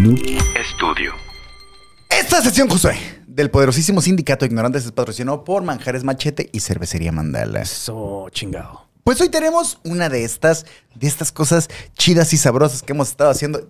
Mood Estudio. Esta sesión, Josué, del poderosísimo sindicato Ignorantes es patrocinado por Manjares Machete y Cervecería Mandala. Eso, chingado. Pues hoy tenemos una de estas, de estas cosas chidas y sabrosas que hemos estado haciendo.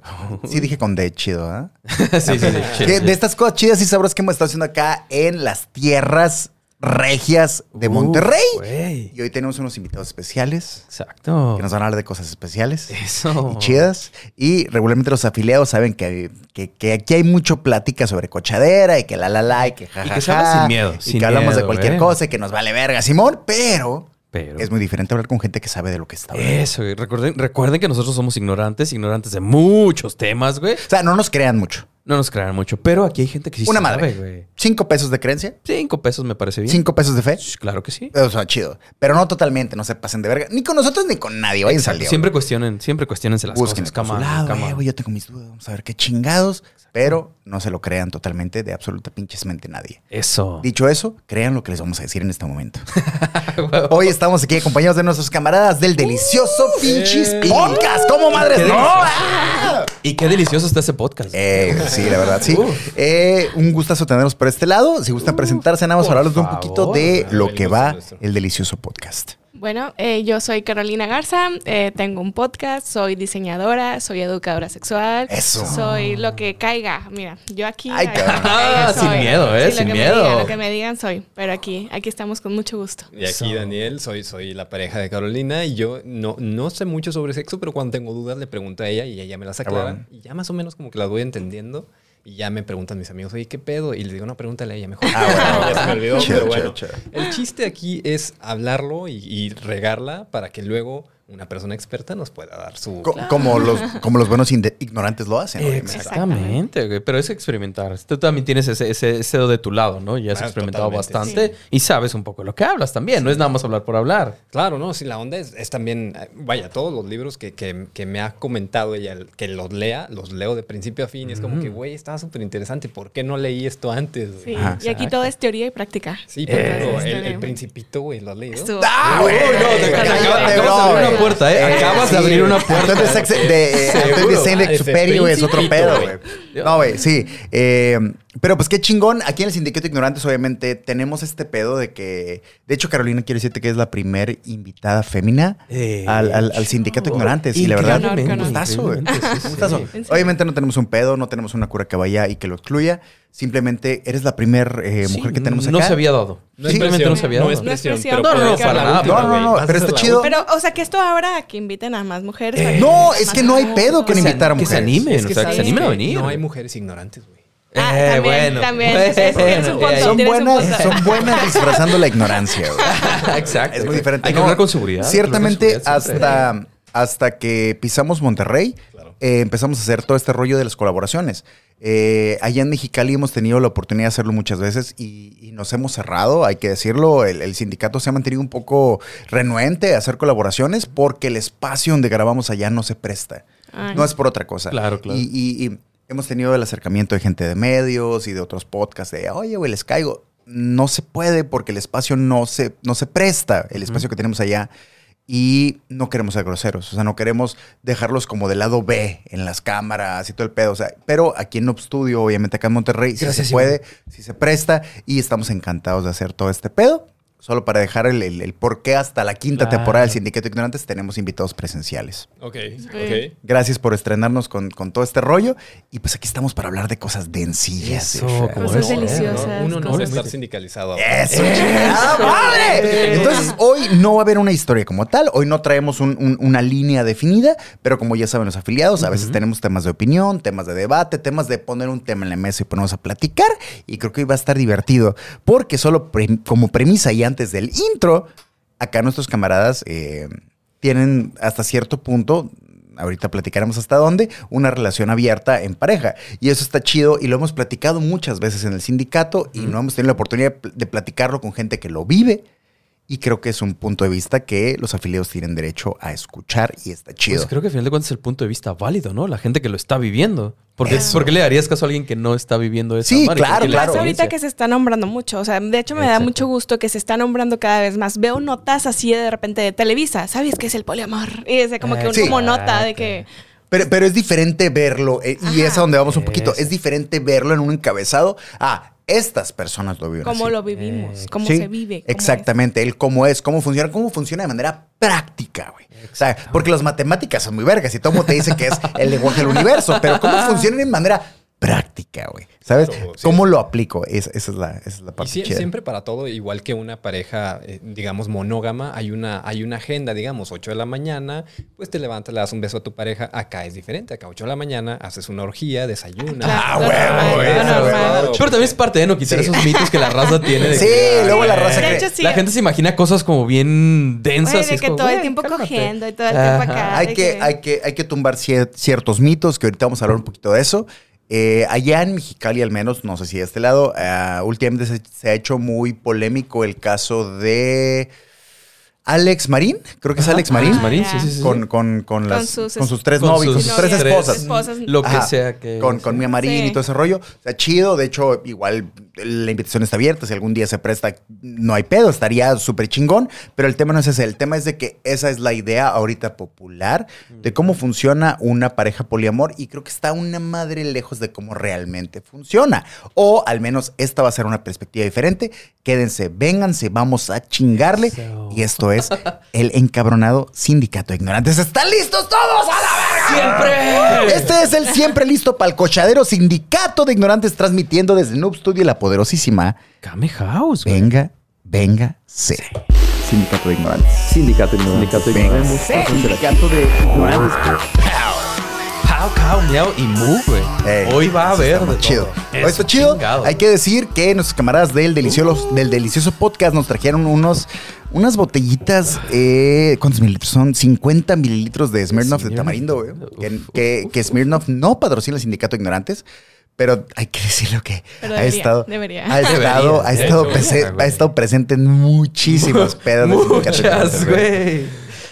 Sí dije con D, chido, ¿ah? sí, sí, sí. Que De estas cosas chidas y sabrosas que hemos estado haciendo acá en las tierras regias de Uh, Monterrey. Y hoy tenemos unos invitados especiales Exacto. que nos van a hablar de cosas especiales. Eso. y chidas. Y regularmente los afiliados saben que, que- que aquí hay mucho plática sobre cochadera y que la la la y que jajaja. que se habla sin miedo, Y sin que hablamos de cualquier cosa y que nos vale verga, Simón. Pero, Pero. es muy diferente hablar con gente que sabe de lo que está hablando. Eso, güey. Recuerden, recuerden que nosotros somos ignorantes, ignorantes de muchos temas, güey. O sea, no nos crean mucho. No nos crean mucho, pero aquí hay gente que sí Una sabe, madre. güey. Cinco pesos de creencia, Cinco pesos me parece bien. cinco pesos de fe. Claro que sí. O sea, chido. Pero no totalmente, no se pasen de verga. Ni con nosotros ni con nadie. Vayan Exacto. saliendo. Siempre cuestionen, siempre cuestionense las Busquen cosas. Come on, come eh, güey, yo tengo mis dudas. Vamos a ver qué chingados. Pero no se lo crean totalmente de absoluta pinches mente nadie. Eso. Dicho eso, crean lo que les vamos a decir en este momento. Hoy estamos aquí acompañados de nuestros camaradas del delicioso pinches podcast. ¿Cómo madres? ¡No! delicioso. ¡Ah! Y qué delicioso está ese podcast. Eh, sí, la verdad, sí. Eh, un gustazo tenerlos por este lado. Si gustan presentarse, nada más hablarles de un poquito de lo que va nuestro. el delicioso podcast. Bueno, eh, yo soy Carolina Garza, eh, tengo un podcast, soy diseñadora, soy educadora sexual. Eso. Soy lo que caiga. Mira, yo aquí. Ay, caiga Ah, sin miedo, ¿eh? Sí, lo Sin que miedo. Me digan, lo que me digan soy. Pero aquí, aquí estamos con mucho gusto. Y aquí Daniel, soy, soy la pareja de Carolina y yo no, no sé mucho sobre sexo, pero cuando tengo dudas le pregunto a ella y ella me las aclara. Cabrón. Y ya más o menos como que las voy entendiendo y ya me preguntan mis amigos, oye, ¿qué pedo? Y les digo, no, pregúntale a ella mejor. Ah, bueno. ya se me olvidó, pero bueno. El chiste aquí es hablarlo y, y regarla para que luego una persona experta nos pueda dar su... Co- como, los, como los buenos ignorantes lo hacen. Exactamente, güey. Pero es experimentar. Tú también tienes ese, ese, ese de tu lado, ¿no? Ya has Ah, experimentado bastante y sabes un poco lo que hablas también. No es nada más hablar por hablar. Claro, no, sí, la onda es, es también, eh, vaya, todos los libros que, que- que me ha comentado ella, el- que los lea, los leo de principio a fin y es como que, güey, estaba súper interesante, ¿por qué no leí esto antes? güey? Sí, Ajá. y aquí todo es teoría y práctica. Sí, ejemplo, Eh, el, el Principito, güey, ¿lo has leído? Estuvo- ¡Ah, güey! Uy, no, te- acabas- acabas de abrir una puerta, ¿eh? Acabas de sí. abrir una puerta. Entonces, ex- de, Seguro. antes de Saint güey, es otro pedo, güey. güey. No, güey, sí. Eh, pero pues qué chingón. Aquí en el Sindicato de Ignorantes, obviamente, tenemos este pedo de que. De hecho, Carolina, quiero decirte que es la primer invitada fémina Eh, al, al- al Sindicato de Ignorantes. Y la verdad, un gustazo, sí, sí. Obviamente no tenemos un pedo, no tenemos una cura que vaya y que lo excluya. Simplemente eres la primer eh, Sí, mujer que tenemos acá. No se había dado. No es Simplemente presión, no se había no dado. es presión, No es presión. pero No, no, ser para nada. No, no, no, pero está chido. Pero, o sea, que esto abra a que inviten a más mujeres. para No, es que no hay mujeres. pedo con invitar a que se mujeres. animen, o sea, que se animen a venir. No hay mujeres ignorantes, güey. Ah, Eh, también, bueno. también. Es- es- tienes un punto, Son un buenas, punto. son buenas disfrazando la ignorancia, güey. Exacto. Es muy diferente. Hay que No, hablar con seguridad. con Ciertamente, siempre. hasta, hasta que pisamos Monterrey, Claro. eh, empezamos a hacer todo este rollo de las colaboraciones. Eh, allá en Mexicali hemos tenido la oportunidad de hacerlo muchas veces y, y nos hemos cerrado, hay que decirlo. El, el sindicato se ha mantenido un poco renuente a hacer colaboraciones porque el espacio donde grabamos allá no se presta. Ay. No es por otra cosa. Claro, claro. Y, y- y hemos tenido el acercamiento de gente de medios y de otros podcasts de, oye, güey, les caigo. No se puede porque el espacio no se, no se presta, el espacio que tenemos allá. Y no queremos ser groseros, o sea, no queremos dejarlos como del lado B en las cámaras y todo el pedo. O sea, pero aquí en Noob Studio, obviamente acá en Monterrey, sí Gracias, se puede, sí se presta y estamos encantados de hacer todo este pedo. Solo para dejar el, el, el por qué hasta la quinta Claro. temporada del Sindicato de Ignorantes tenemos invitados presenciales. Ok, ok. Gracias por estrenarnos con, con todo este rollo. Y pues aquí estamos para hablar de cosas dencillas. Eso, Cosas deliciosas. Uno no va a estar sindicalizado. ¡Eso, chingada madre! Entonces, hoy no va a haber una historia como tal. Hoy no traemos un- un- una línea definida, pero como ya saben los afiliados, a veces tenemos temas de opinión, temas de debate, temas de poner un tema en la mesa y ponernos a platicar. Y creo que hoy va a estar divertido, porque solo pre- como premisa y antes del intro, acá nuestros camaradas eh, tienen hasta cierto punto ahorita platicaremos hasta dónde, una relación abierta en pareja. Y eso está chido y lo hemos platicado muchas veces en el sindicato y no hemos tenido la oportunidad de platicarlo con gente que lo vive. Y creo que es un punto de vista que los afiliados tienen derecho a escuchar y está chido. Pues creo que al final de cuentas es el punto de vista válido, ¿no? La gente que lo está viviendo. Porque. ¿Por qué le darías caso a alguien que no está viviendo eso? Sí, claro, Y claro. más ahorita que se está nombrando mucho. O sea, de hecho me da mucho gusto que se está nombrando cada vez más. Veo notas así de repente de Televisa. ¿Sabes qué es el poliamor? Y es como que un- Sí. como nota de que Pero, pero es diferente verlo, eh, y es a donde vamos un poquito. Es diferente verlo en un encabezado. Ah, estas personas lo viven Cómo así. lo vivimos, Eh, cómo Sí, se vive. cómo Exactamente, el cómo es, cómo funciona, cómo funciona de manera práctica, güey. O sea, porque las matemáticas son muy vergas y todo mundo te dice que es el lenguaje del universo, pero cómo funciona de manera práctica, güey. ¿Sabes? Sí. ¿Cómo lo aplico? Es- esa, es la, esa es la Y parte sie- chida. siempre para todo, igual que una pareja, eh, digamos, monógama, hay una, hay una agenda, digamos, 8 de la mañana, pues te levantas, le das un beso a tu pareja. Acá es diferente. Acá 8 de la mañana haces una orgía, desayunas. Ah, lo huevo. Pero también es parte de no quitar Sí. esos mitos que la raza tiene. De Sí, que, luego la raza De hecho, sí. La gente se imagina cosas como bien densas. Güey, y es que como, todo el tiempo cálmate. cogiendo y todo el tiempo acá. hay, que, hay, que, hay que tumbar cier- ciertos mitos, que ahorita vamos a hablar un poquito de eso. Eh, allá en Mexicali, al menos, no sé si de este lado, ah, últimamente se, se ha hecho muy polémico el caso de Alex Marín. Creo que es Alex Marín. Alex Marín, Ah, sí, sí, sí. Con, con, con, las, sus con sus es- tres Con novios, con sus sus tres esposas. esposas. Lo que Ajá, sea que. con, con Mia Marín Sí. y todo ese rollo. O sea, chido. De hecho, igual la invitación está abierta. Si algún día se presta, no hay pedo. Estaría súper chingón. Pero el tema no es ese. El tema es de que esa es la idea ahorita popular de cómo funciona una pareja poliamor. Y creo que está una madre lejos de cómo realmente funciona. O al menos esta va a ser una perspectiva diferente. Quédense, vénganse, vamos a chingarle. Y esto es el encabronado sindicato de ignorantes. ¿Están listos todos a la verga? ¡Siempre! Este es el siempre listo para el cochadero sindicato de ignorantes transmitiendo desde Noob Studio la poderosísima. Kame House, güey. Venga, venga, sí. Sindicato de ignorantes. Sindicato Sindicato Venga, sí. Sindicato de ignorantes. Pau, cow, miau y mu, güey. Ey, Hoy va a haber de chido. todo. Hoy está chido. chingado. Hay que decir que nuestros camaradas del delicioso, del delicioso podcast nos trajeron unos, unas botellitas. Eh, ¿Cuántos mililitros son? 50 mililitros de Smirnoff de tamarindo, güey. Que, que, que Smirnoff no patrocina el sindicato de ignorantes. Pero hay que decirlo que Pero ha debería, estado, debería. ha estado, ha Debería, estado, de prese- ha estado presente en muchísimos pedos de Muchas, güey.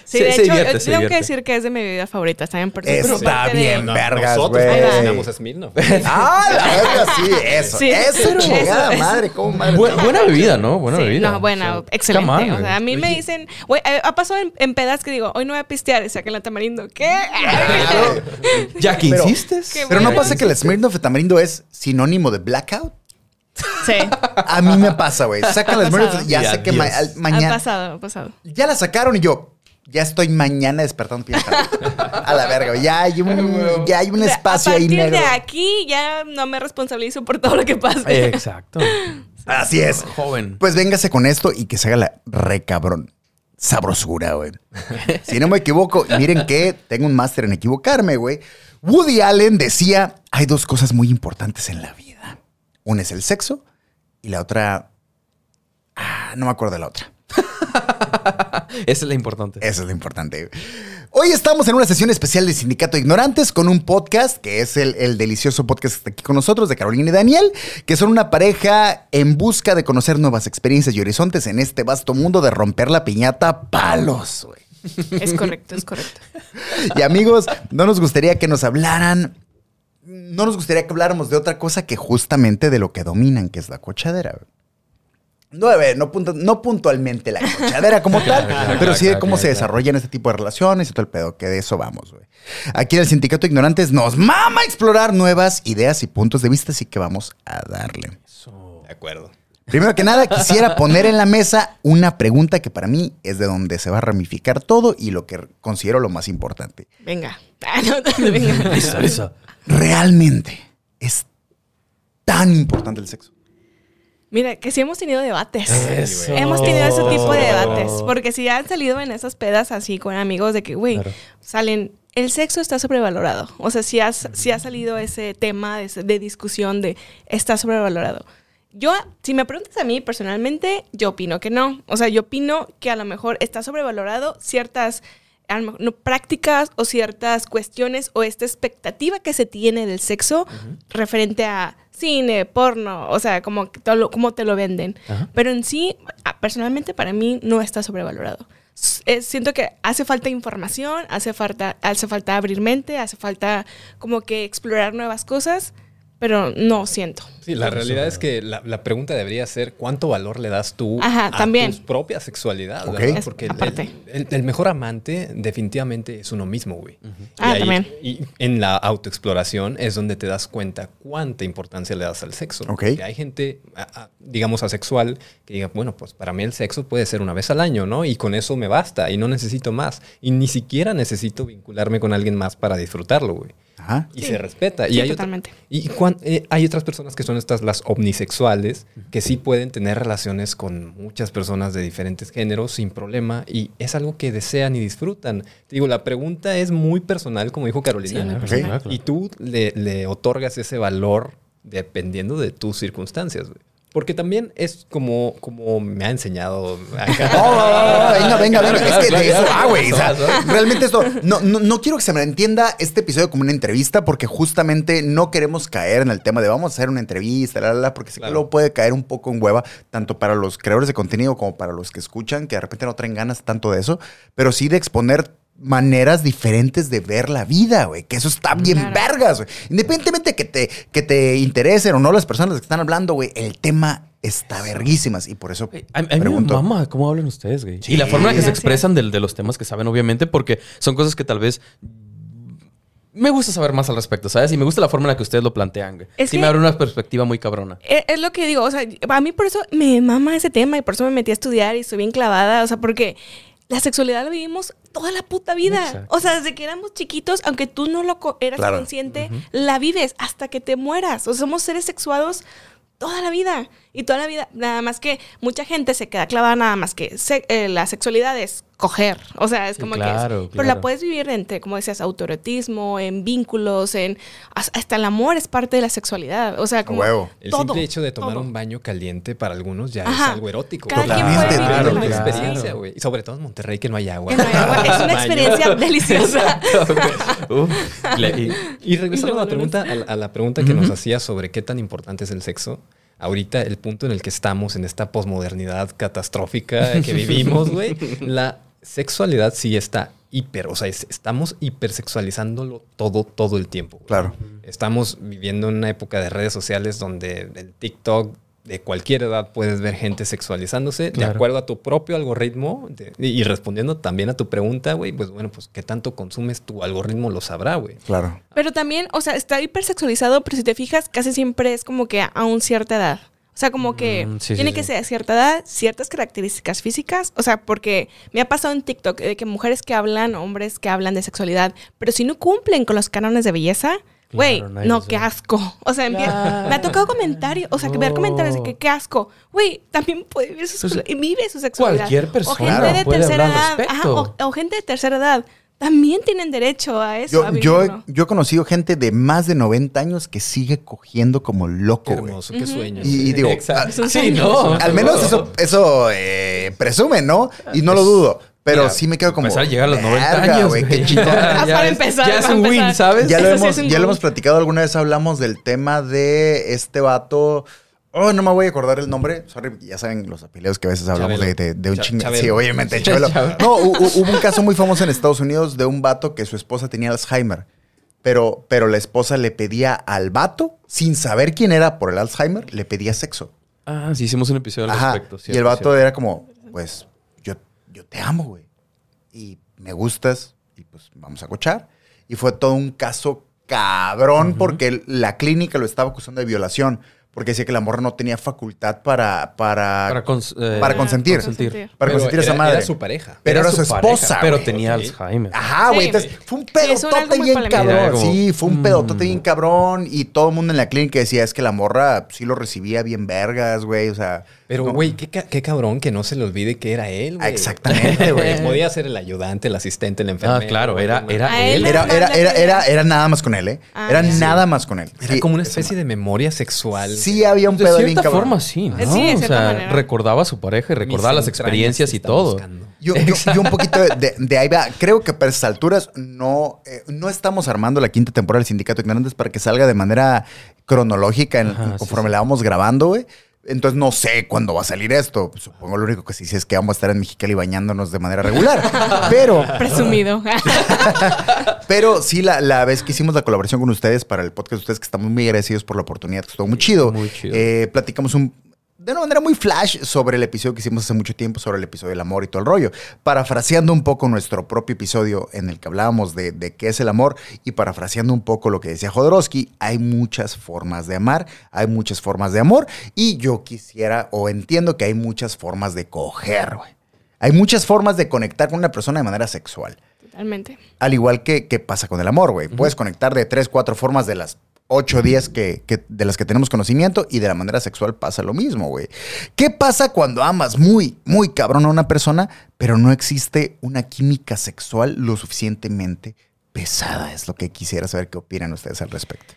Sí, Se- de se hecho, divierte, yo se tengo que decir que es de mi bebida favorita. Está parte de- bien, No, vergas, nosotros a Smirnoff. Ah, la verga, sí, eso. Sí, eso, pero- chingada eso, madre, cómo madre. Bu- buena bebida, ¿no? Buena Sí, bebida. No, buena, O sea, excelente. come on, o sea, a mí me dicen, güey, eh, ha pasado en, en pedas que digo, hoy no voy a pistear y sacan la tamarindo. ¿Qué? Ya que Pero- insistes. Qué Pero no pasa que el Smirnoff de tamarindo es sinónimo de blackout. sí. A mí me pasa, güey. Sacan las y ya sé que ma- al- Ha mañana. pasado, ha pasado. Ya la sacaron y yo. Ya estoy mañana despertando bien. A la verga. Ya hay un, ya hay un O sea, espacio a ahí negro. de aquí ya no me responsabilizo por todo lo que pase. Exacto. Así es. Joven. Pues véngase con esto y que se haga la re cabrón. Sabrosura, güey. si no me equivoco, y miren que tengo un máster en equivocarme, güey. Woody Allen decía, hay dos cosas muy importantes en la vida. Una es el sexo y la otra... Ah, no me acuerdo de la otra. Esa es la importante. Eso es lo importante. Hoy estamos en una sesión especial de Sindicato de Ignorantes con un podcast que es el, el delicioso podcast que está aquí con nosotros de Carolina y Daniel, que son una pareja en busca de conocer nuevas experiencias y horizontes en este vasto mundo de romper la piñata a palos. güey. Es correcto, es correcto. Y amigos, no nos gustaría que nos hablaran, no nos gustaría que habláramos de otra cosa que justamente de lo que dominan, que es la cochadera. Güey. No, a ver, no, puntu- no puntualmente la cochadera como tal, claro, pero sí de cómo claro, se desarrollan este tipo de relaciones y todo el pedo, que de eso vamos, güey. Aquí en el Sindicato de Ignorantes nos mama explorar nuevas ideas y puntos de vista, así que vamos a darle. De acuerdo. Primero que nada, quisiera poner en la mesa una pregunta que para mí es de donde se va a ramificar todo y lo que considero lo más importante. Venga. Ah, no, no, venga. Listo, listo. ¿Realmente es tan importante el sexo? Mira, que sí hemos tenido debates. Eso. Hemos tenido ese tipo de debates. Porque si han salido en esas pedas así con amigos de que, güey, Claro. salen. El sexo está sobrevalorado. O sea, si, has, si ha salido ese tema de, de discusión de está sobrevalorado. Yo, si me preguntas a mí personalmente, yo opino que no. O sea, yo opino que a lo mejor está sobrevalorado ciertas no, prácticas o ciertas cuestiones o esta expectativa que se tiene del sexo referente a cine, porno, o sea, como, todo como te lo venden. Pero en sí, personalmente para mí no está sobrevalorado. Eh, siento que hace falta información, hace falta, hace falta abrir mente, hace falta como que explorar nuevas cosas, pero no siento. Sí, la realidad es que la, la pregunta debería ser cuánto valor le das tú Ajá, a también. tu propia sexualidad. ¿verdad? Porque el- aparte. el, el mejor amante definitivamente es uno mismo, güey. Y Ah, ahí- también. Y en la autoexploración es donde te das cuenta cuánta importancia le das al sexo. Ok. Que hay gente, digamos, asexual que diga, bueno, pues para mí el sexo puede ser una vez al año, ¿no? Y con eso me basta y no necesito más. Y ni siquiera necesito vincularme con alguien más para disfrutarlo, güey. Ajá. Y Sí. se respeta. y Sí, hay otra- totalmente. y cuan- eh, hay otras personas que son estas, las omnisexuales, que sí pueden tener relaciones con muchas personas de diferentes géneros sin problema y es algo que desean y disfrutan. Te digo, la pregunta es muy personal, como dijo Carolina. Sí. Y tú le, le otorgas ese valor dependiendo de tus circunstancias, güey. Porque también es como, como me ha enseñado acá. Oh, venga, venga, venga. Es que de eso, ah, güey. O sea, Claro. realmente esto, no, no, no quiero que se me entienda este episodio como una entrevista, porque justamente no queremos caer en el tema de vamos a hacer una entrevista, la, la, la, porque sí que Claro. luego puede caer un poco en hueva, tanto para los creadores de contenido como para los que escuchan, que de repente no traen ganas tanto de eso, pero sí de exponer maneras diferentes de ver la vida, güey, que eso está bien Claro. vergas, güey. Independientemente que te, que te interesen o no las personas que están hablando, güey, el tema está verguísimas y por eso Güey, A, a mí me mama cómo hablan ustedes, güey. Sí. Y la forma en que se expresan del- de, los temas que saben, obviamente, porque son cosas que tal vez... Me gusta saber más al respecto, ¿sabes? Y me gusta la forma en la que ustedes lo plantean, güey. Es sí que- me abre una perspectiva muy cabrona. Es, es lo que digo, o sea, a mí por eso me mama ese tema y por eso me metí a estudiar y estoy bien clavada, o sea, porque la sexualidad la vivimos toda la puta vida. Exacto. O sea, desde que éramos chiquitos, aunque tú no lo co- eras Claro. consciente, la vives hasta que te mueras. O sea, somos seres sexuados toda la vida. Y toda la vida, nada más que mucha gente se queda clavada nada más que se- eh, la sexualidad es coger. O sea, es Sí, como claro, que... es- Pero la claro. puedes vivir entre, como decías, autoerotismo, en vínculos, en... Hasta el amor es parte de la sexualidad. O sea, como... huevo. El todo, simple hecho de tomar todo. un baño caliente para algunos ya es algo erótico. Cada quien puede vivir una lo que experiencia, güey. Y sobre todo en Monterrey que no hay agua. Que no hay agua. Es una experiencia deliciosa. Uf. Y- Y regresando Y a la pregunta, a la, a la pregunta que nos hacía sobre qué tan importante es el sexo, ahorita el punto en el que estamos en esta posmodernidad catastrófica que vivimos, güey, la sexualidad sí está hiper, o sea, es- estamos hipersexualizándolo todo, todo el tiempo. güey. Claro. Estamos viviendo en una época de redes sociales donde el TikTok de cualquier edad puedes ver gente sexualizándose de acuerdo a tu propio algoritmo de- y, y respondiendo también a tu pregunta, güey, pues bueno, pues qué tanto consumes tu algoritmo lo sabrá, güey. Claro. Pero también, o sea, está hipersexualizado, pero si te fijas, casi siempre es como que a un cierta edad. O sea, como que Mm, sí, tiene sí. que ser a cierta edad, ciertas características físicas. O sea, porque me ha pasado en TikTok de que mujeres que hablan, hombres que hablan de sexualidad, pero si no cumplen con los cánones de belleza, güey, Claro, no, qué asco. O sea, Claro. me ha tocado comentarios, o sea, que ver comentarios de que qué asco. Güey, también puede vivir su, sexualidad- y vive su sexualidad. Cualquier O persona gente de puede tercera edad. ajá, o, o gente de tercera edad. También tienen derecho a eso. a Yo, yo, he- yo conocido gente de más de 90 años que sigue cogiendo como loco, Qué hermoso, qué sueño. Y, y digo, Exacto. a- Es un Sí, no. al menos eso, eso eh, presume, ¿no? Y no lo dudo. Pero Mira, sí me quedo como. Empezar a llegar a los 90 "Verga, años, güey, güey. qué chingón". Ah, para es- empezar, Ya es un win. ¿sabes? Ya lo, sí hemos, es un ya lo hemos platicado alguna vez, hablamos del tema de este vato. Oh, no me voy a acordar el nombre. Sorry, ya saben los apellidos que a veces hablamos de, Chabelo. de- de un. Chabelo. Sí, obviamente, Chabelo. Chabelo. No, hu- hu- hubo un caso muy famoso en Estados Unidos de un vato que su esposa tenía Alzheimer. Pero, pero la esposa le pedía al vato, sin saber quién era por el Alzheimer, le pedía sexo. Ah, sí, hicimos un episodio al Ajá. respecto. y el vato cierto. era como, pues, yo, yo te amo, güey. Y me gustas. Y pues vamos a cochar. Y fue todo un caso cabrón porque la clínica lo estaba acusando de violación. Porque decía que la morra no tenía facultad para... Para, Para, cons- eh, para consentir. consentir. para Pero consentir a esa madre. Era su pareja. Pero era, su, pareja, esposa, Pero tenía Ok. Alzheimer. Ajá, güey. Sí. Entonces, fue un pedotote bien cabrón. Como, sí, fue un mm. pedotote bien cabrón. Y todo el mundo en la clínica decía, es que la morra sí lo recibía bien vergas, güey. O sea... Pero, no- güey, qué, ca- qué cabrón que no se le olvide que era él, güey. Exactamente, güey. Podía ser el ayudante, el asistente, el enfermero. Ah, claro, era, era él. Era, era, era, era, era nada más con él, ¿eh? Ah, era nada más con él. Era Sí, como una especie de memoria sexual. Sí, había un De pedo bien cierta forma, sí, ¿no? Sí, de o sea, manera. recordaba a su pareja y recordaba Mis las experiencias y todo. Yo, yo, yo un poquito de, de- de ahí va. Creo que para esas alturas no, eh, no estamos armando la quinta temporada del Sindicato de Ignorantes para que salga de manera cronológica en- Ajá, sí, conforme sí. la vamos grabando, güey. Entonces no sé cuándo va a salir esto. Supongo lo único que sí sé es que vamos a estar en Mexicali bañándonos de manera regular. Pero, Presumido. pero sí, la, la vez que hicimos la colaboración con ustedes para el podcast de ustedes, que estamos muy agradecidos por la oportunidad, que estuvo muy chido. Muy chido. Eh, platicamos un, de una manera muy flash sobre el episodio que hicimos hace mucho tiempo, sobre el episodio del amor y todo el rollo. Parafraseando un poco nuestro propio episodio en el que hablábamos de, de qué es el amor y parafraseando un poco lo que decía Jodorowsky, hay muchas formas de amar, hay muchas formas de amor y yo quisiera o entiendo que hay muchas formas de coger, güey. Hay muchas formas de conectar con una persona de manera sexual. Totalmente. Al igual que, que pasa con el amor, güey. Puedes conectar de tres, cuatro formas de las 8 o 10 que, que- de las que tenemos conocimiento y de la manera sexual pasa lo mismo, güey. ¿Qué pasa cuando amas muy, muy cabrón a una persona, pero no existe una química sexual lo suficientemente pesada? Es lo que quisiera saber qué opinan ustedes al respecto.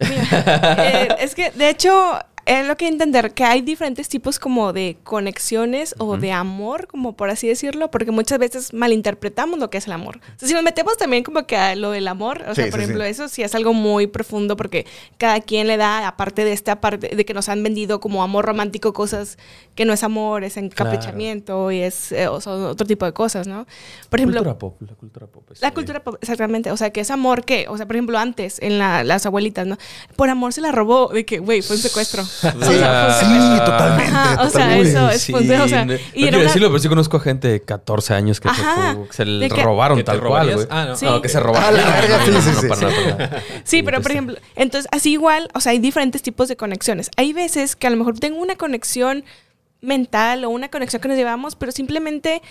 Mira, eh, es que, de hecho, es lo que entender que hay diferentes tipos como de conexiones o de amor, como por así decirlo, porque muchas veces malinterpretamos lo que es el amor. O sea, si nos metemos también como que a lo del amor, o sea, por sí, ejemplo, sí. eso sí es algo muy profundo porque cada quien le da, aparte de esta parte de que nos han vendido como amor romántico, cosas que no es amor, es encaprichamiento y es eh, o sea, otro tipo de cosas, ¿no? Por ejemplo, cultura pop, la cultura pop. la cultura pop, exactamente. O sea, que es amor que, o sea, por ejemplo, antes, en la- las abuelitas, ¿no? Por amor se la robó, de que, güey, fue un secuestro. Sí, O sea, totalmente. Ajá, o sea, totalmente. eso es, Sí, pues, o sea, no, y no decirlo, pero sí conozco gente de 14 años que se le que- robaron ¿Que te tal cual, güey. Ah, no. Sí. No, que se robaron. Ah, verga, sí, pero por ejemplo, entonces, así igual, o sea, hay diferentes tipos de conexiones. Hay veces que a lo mejor tengo una conexión mental o una conexión que nos llevamos, pero simplemente,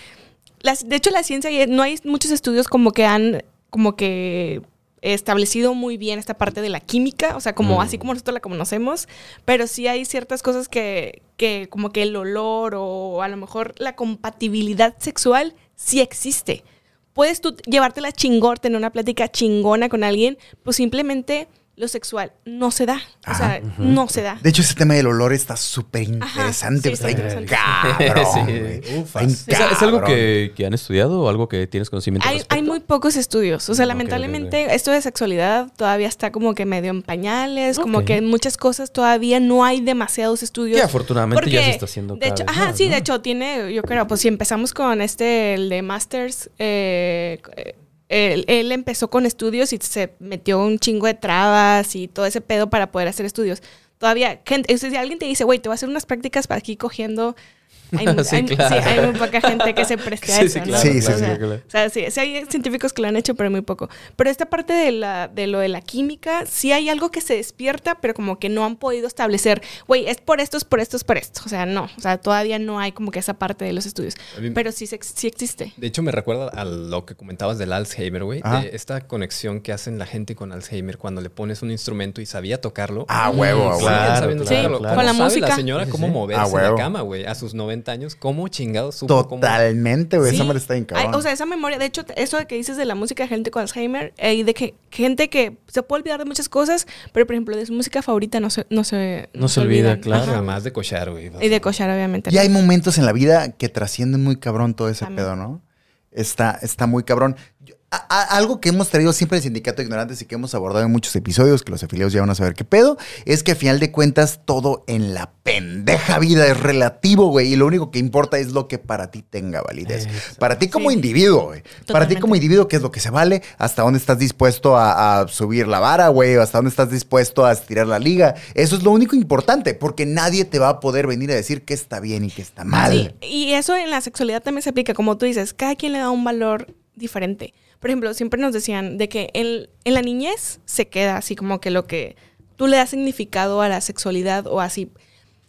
las, de hecho, la ciencia, no hay muchos estudios como que han, como que establecido muy bien esta parte de la química, o sea, como Mm. así como nosotros la conocemos, pero sí hay ciertas cosas que, que como que el olor o a lo mejor la compatibilidad sexual sí existe. Puedes tú llevártela chingón, tener una plática chingona con alguien, pues simplemente lo sexual no se da. O sea, no se da. De hecho, ese tema del olor está súper interesante. sí, está está bien interesante. cabrón, Sí. Está Ufas. bien ¿Es, es algo cabrón. que, que han estudiado o algo que tienes conocimiento Hay, hay muy pocos estudios. O sea, lamentablemente esto de sexualidad todavía está como que medio en pañales, como que en muchas cosas todavía no hay demasiados estudios. Que afortunadamente ya se está haciendo De hecho, ajá, más, sí, ¿no? de hecho tiene, yo creo, pues si empezamos con este, el de Masters, eh, él, empezó con estudios y se metió un chingo de trabas y todo ese pedo para poder hacer estudios. Todavía, gente, si alguien te dice, güey, te voy a hacer unas prácticas para aquí cogiendo... Hay, Sí, hay- claro. sí, hay muy poca gente que se preste a eso, sí, Sí, claro. o sea, sí, hay científicos que lo han hecho, pero muy poco. Pero esta parte de, la, de lo de la química, sí hay algo que se despierta, pero como que no han podido establecer, güey, es por esto, es por esto, es por esto. O sea, no. O sea, todavía no hay como que esa parte de los estudios. Pero sí, sí existe. De hecho, me recuerda a lo que comentabas del Alzheimer, güey. De esta conexión que hacen la gente con Alzheimer cuando le pones un instrumento y sabía tocarlo. Ah, huevo, Claro, claro. ¿Cómo con la música. la señora cómo moverse Ah, en la cama, güey. A sus 90 años, ¿cómo chingados supo. Totalmente, güey. Esa madre está bien o sea, esa memoria, de hecho, eso de que dices de la música de gente con Alzheimer, eh, y de que gente que se puede olvidar de muchas cosas, pero por ejemplo, de su música favorita no se, no se, No se olvida, olvidan. claro. Ajá. Jamás de cochar, güey. Y de cochar, obviamente. Y hay momentos en la vida que trascienden muy cabrón todo ese También. pedo, ¿no? Está, está muy cabrón. Yo- a- a- algo que hemos traído siempre el Sindicato de Ignorantes y que hemos abordado en muchos episodios, que los afiliados ya van a saber qué pedo, es que a final de cuentas todo en la pendeja vida es relativo, güey, y lo único que importa es lo que para ti tenga validez. Para ti como Sí. individuo, güey. Para ti como individuo, ¿qué es lo que se vale? ¿Hasta dónde estás dispuesto a, a subir la vara, güey? ¿Hasta dónde estás dispuesto a estirar la liga? Eso es lo único importante, porque nadie te va a poder venir a decir qué está bien y qué está mal. Sí, y eso en la sexualidad también se aplica, como tú dices, cada quien le da un valor diferente. Por ejemplo, siempre nos decían de que en, en la niñez se queda así como que lo que tú le das significado a la sexualidad o así.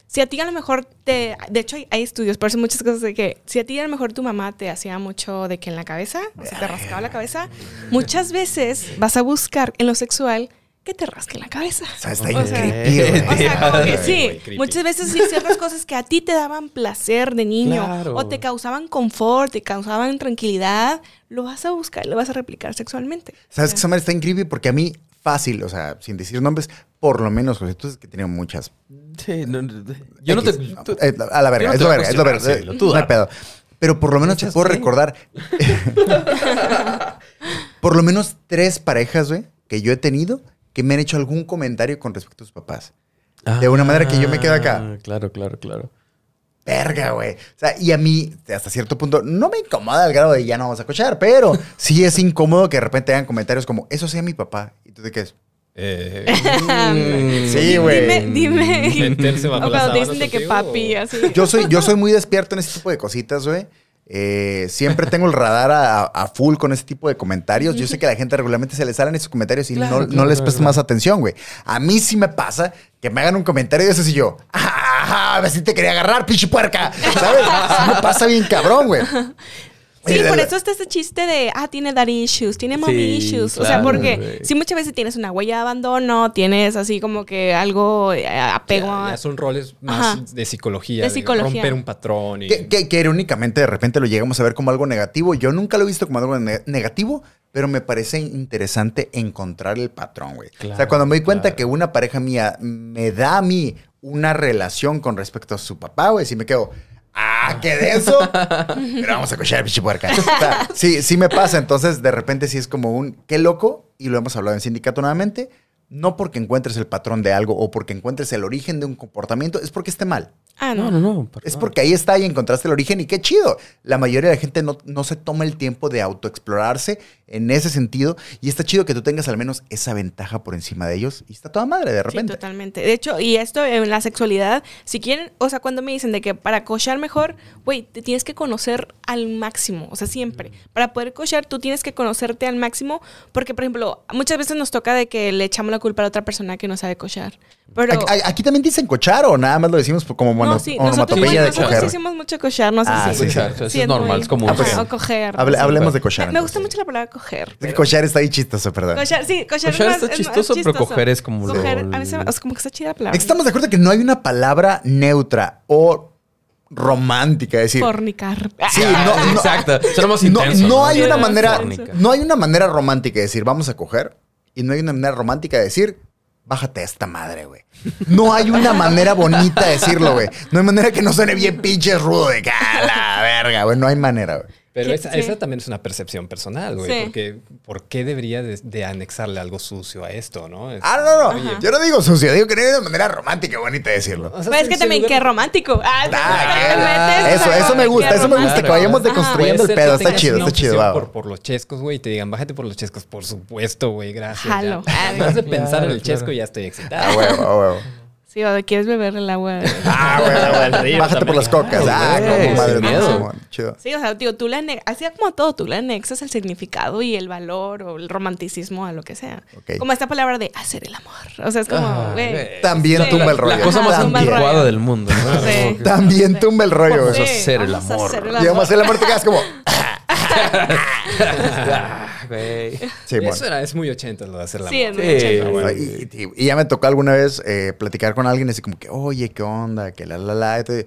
Si a ti a lo mejor te... De hecho, hay, hay estudios, por eso muchas cosas de que si a ti a lo mejor tu mamá te hacía mucho de que en la cabeza, o sea, te rascaba la cabeza, muchas veces vas a buscar en lo sexual que te rasque la cabeza. O sea, está O sea, increíble, güey. O sea, como que sí, muchas veces sí ciertas cosas que a ti te daban placer de niño Claro. o te causaban confort, te causaban tranquilidad, lo vas a buscar, lo vas a replicar sexualmente. ¿Sabes que madre está increíble? Porque a mí, fácil, o sea, sin decir nombres, por lo menos, José, tú sabes que tenido muchas. Sí, no, no, yo no te... Tú- Eh, a la verga, no es lo verga, es lo verga. eh, Cirilo, tú no hay pedo. Pero por lo menos te puedo qué. recordar. por lo menos tres parejas, güey, que yo he tenido que me han hecho algún comentario con respecto a sus papás. De una manera que yo me quedo acá. Ah, Claro, claro, claro. Verga, güey. O sea, y a mí, hasta cierto punto, no me incomoda al grado de ya no vamos a cochar, pero sí es incómodo que de repente hagan comentarios como, eso sea mi papá. ¿Y tú de qué es? Eh, Sí, güey. Dime, dime. O cuando te dicen de que papi, así. Yo soy, yo soy muy despierto en ese tipo de cositas, güey. Eh, siempre tengo el radar a, a full con ese tipo de comentarios. Yo sé que a la gente regularmente se le salen esos comentarios y Claro, no, claro, no les claro, prestas más atención, güey. A mí sí me pasa que me hagan un comentario y eso sí yo, ¡ah! A ver si te quería agarrar, pinche puerca. ¿Sabes? Sí me pasa bien cabrón, güey. Sí, por eso está este chiste de, ah, tiene daddy issues, tiene mommy Sí, issues. o sea, claro, porque güey. si muchas veces tienes una huella de abandono, tienes así como que algo, eh, apego Ya, a... ya son roles más Ajá. de psicología. De psicología. romper un patrón. Y, Que, que- que irónicamente de repente lo llegamos a ver como algo negativo. Yo nunca lo he visto como algo ne- negativo, pero me parece interesante encontrar el patrón, güey. o sea, Claro, cuando me doy cuenta claro. que una pareja mía me da a mí una relación con respecto a su papá, güey, si me quedo... Ah, qué denso. Pero vamos a cochar, pinche puerca. O sea, sí, sí me pasa. Entonces, de repente sí es como un qué loco, y lo hemos hablado en sindicato nuevamente. No porque encuentres el patrón de algo o porque encuentres el origen de un comportamiento, es porque esté mal. Ah, no. No, no, no. Es porque ahí está y encontraste el origen y qué chido. La mayoría de la gente no, no se toma el tiempo de autoexplorarse en ese sentido y está chido que tú tengas al menos esa ventaja por encima de ellos y está toda madre de Sí, repente. totalmente. De hecho, y esto en la sexualidad, si quieren, o sea, cuando me dicen de que para cochar mejor, güey, te tienes que conocer al máximo, o sea, siempre. Para poder cochar, tú tienes que conocerte al máximo, porque, por ejemplo, muchas veces nos toca de que le echamos la culpa a otra persona que no sabe cochar. Pero... Aquí, aquí también dicen cochar o nada más lo decimos como mono- no, sí, nosotros, de nosotros coger. sí hicimos mucho cochar, no sé Ah, si... sí, sí. Eso es normal, muy- es común. Ah, pues o coger. Hable- sí. hablemos de cochar. Me gusta mucho la palabra coger. Es que pero- cochar está ahí chistoso, perdón. Cochar, sí, cochar, Cochar es está es chistoso, pero coger es como lo- Coger, a mí se sea, como que está chida la palabra. Estamos de acuerdo que no hay una palabra neutra o romántica, es decir, Fornicar. Sí, no, no- Exacto. Más no, hay una manera, Fornica. no hay una manera romántica de decir vamos a coger y no hay una manera romántica de decir bájate a esta madre, güey. No hay una manera bonita de decirlo, güey. No hay manera que no suene bien pinche rudo de que "Ah, la verga, güey. No hay manera, güey. Pero Sí, esa, sí. esa también es una percepción personal, güey. Sí. Porque ¿por qué debería de, de anexarle algo sucio a esto, no? Es- Ah, no, no. Oye, Yo no digo sucio, digo que no hay una manera romántica y bonita de decirlo. o sea, Pero es que también, qué romántico. Ah, qué- eso, eso me gusta, eso me gusta, que vayamos deconstruyendo el pedo. Está chido, está chido, obsesión va. Por, por los chescos, güey, y te digan, bájate por los chescos, por supuesto, güey, gracias. Jalo. Ya. Además de pensar en el chesco, ya estoy Ah, excitado. huevo, ah, huevo. Sí, o de quieres beber el agua. Ah, huevo. río Bájate por las cocas. Ah, güey, como madre. miedo. Chido. Sí, o sea, digo, tú le ane- así como todo, tú le anexas el significado y el valor o el romanticismo a lo que sea. Como esta palabra de hacer el amor. O sea, es como, Ah, güey. güey. También Sí. tumba el rollo. La cosa más el anticuada del mundo. ¿no? Sí. También tumba el rollo. Vamos a güey. hacer el vamos a amor. hacer el Llegamos a amor. hacer la muerte y quedas como. Güey. Sí, bueno. Eso era, es muy 80 lo de hacer la Sí, es Sí, muy chévere. bueno. Y, y- y ya me tocó alguna vez eh, platicar con alguien así como que, oye, ¿qué onda? Que la, la, la. Entonces,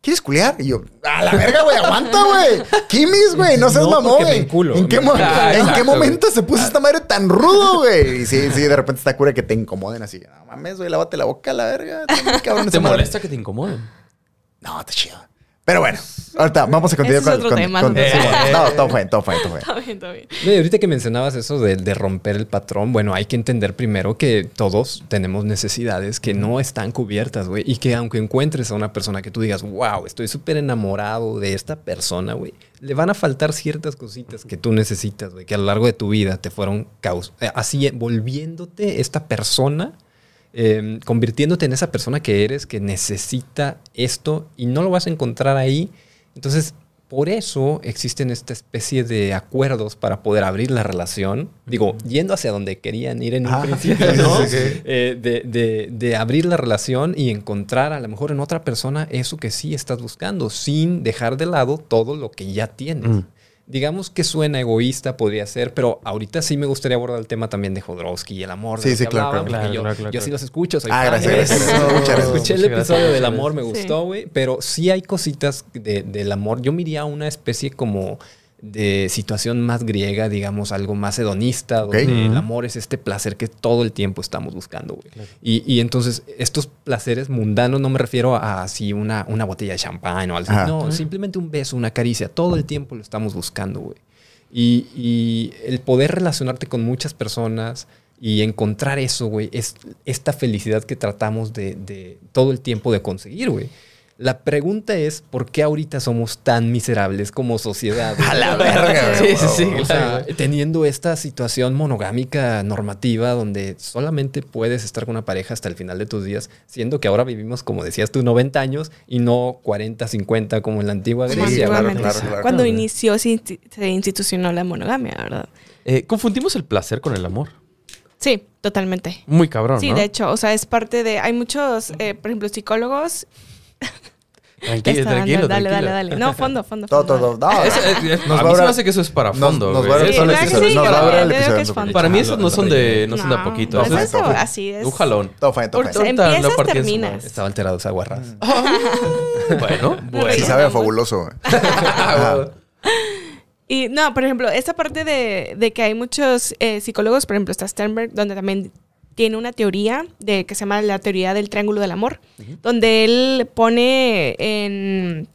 ¿Quieres culiar? Y yo, a la verga, güey, aguanta, güey. Kimis, güey, no seas No, mamón, güey. ¿En qué, mo- Ah, ¿en exacto, qué güey. momento se puso esta madre tan rudo, güey? Y sí, sí, de repente está cura que te incomoden así. No mames, güey, lávate la boca, la verga. Cabrón ¿Te madre. molesta que te incomoden? No, está chido. Pero bueno, ahorita vamos a continuar con, con- tema, con- sí. No, todo fue, todo fue, todo fue. Está bien, está bien. No, y ahorita que mencionabas eso de, de romper el patrón, bueno, hay que entender primero que todos tenemos necesidades que no están cubiertas, güey. Y que aunque encuentres a una persona que tú digas, wow, estoy súper enamorado de esta persona, güey, le van a faltar ciertas cositas que tú necesitas, güey, que a lo largo de tu vida te fueron caus eh, así eh, volviéndote esta persona. Eh, convirtiéndote en esa persona que eres, que necesita esto y no lo vas a encontrar ahí. Entonces, por eso existen esta especie de acuerdos para poder abrir la relación. Digo, yendo hacia donde querían ir en un Ah, principio, ¿no? Eh, de, de- de abrir la relación y encontrar a lo mejor en otra persona eso que sí estás buscando, sin dejar de lado todo lo que ya tienes. Mm. Digamos que suena egoísta, podría ser, pero ahorita sí me gustaría abordar el tema también de Jodorowsky y el amor. Sí, sí, claro, hablaban, claro. Claro, yo, claro, yo sí los escucho, soy Ah, gracias. Escuché el episodio del amor, me gustó, güey, pero sí hay cositas de- del amor. Yo miraría a una especie como de situación más griega, digamos, algo más hedonista, donde el amor es este placer que todo el tiempo estamos buscando, güey. Y, y entonces, estos placeres mundanos no me refiero a así una, una botella de champán o algo así. Ajá. No, simplemente un beso, una caricia. Todo el tiempo lo estamos buscando, güey. Y, y el poder relacionarte con muchas personas Y encontrar eso, güey, es esta felicidad que tratamos de, de todo el tiempo de conseguir, güey. La pregunta es, ¿por qué ahorita somos tan miserables como sociedad? A la verga, Sí, sí, sí. O sea, teniendo esta situación monogámica normativa donde solamente puedes estar con una pareja hasta el final de tus días, siendo que ahora vivimos, como decías tú, 90 años y no 40, 50 como en la antigua Grecia. claro, antiguamente. claro, claro. Cuando inició, se, insti- se institucionó la monogamia, ¿verdad? Eh, confundimos el placer con el amor. Sí, totalmente. Muy cabrón, Sí, ¿no? de hecho, o sea, es parte de... Hay muchos, eh, por ejemplo, psicólogos... Tranquilo, Está, tranquilo, dale, tranquilo. dale, dale. No, fondo, fondo. Todo, fondo. todo. No, Eso, eh, eh, Nos a va mí a se me hace que eso es para nos- fondo, nos güey. va a Sí, todo el ¿verdad que episodio. sí? Nos va a Yo- durar el yo digo episodio. que es un fondo. poquito. Para mí esos no son de... No son de a poquito. no, eso es eso así es. Un jalón. Todo fine, todo Ahorita empiezas, terminas. Estaba alterado esa guarras. Bueno, bueno. Sí sabe a fabuloso. Y no, por ejemplo, esta parte de, de que hay muchos eh, psicólogos, por ejemplo, está Sternberg, donde también tiene una teoría de que se llama la teoría del triángulo del amor, donde él pone en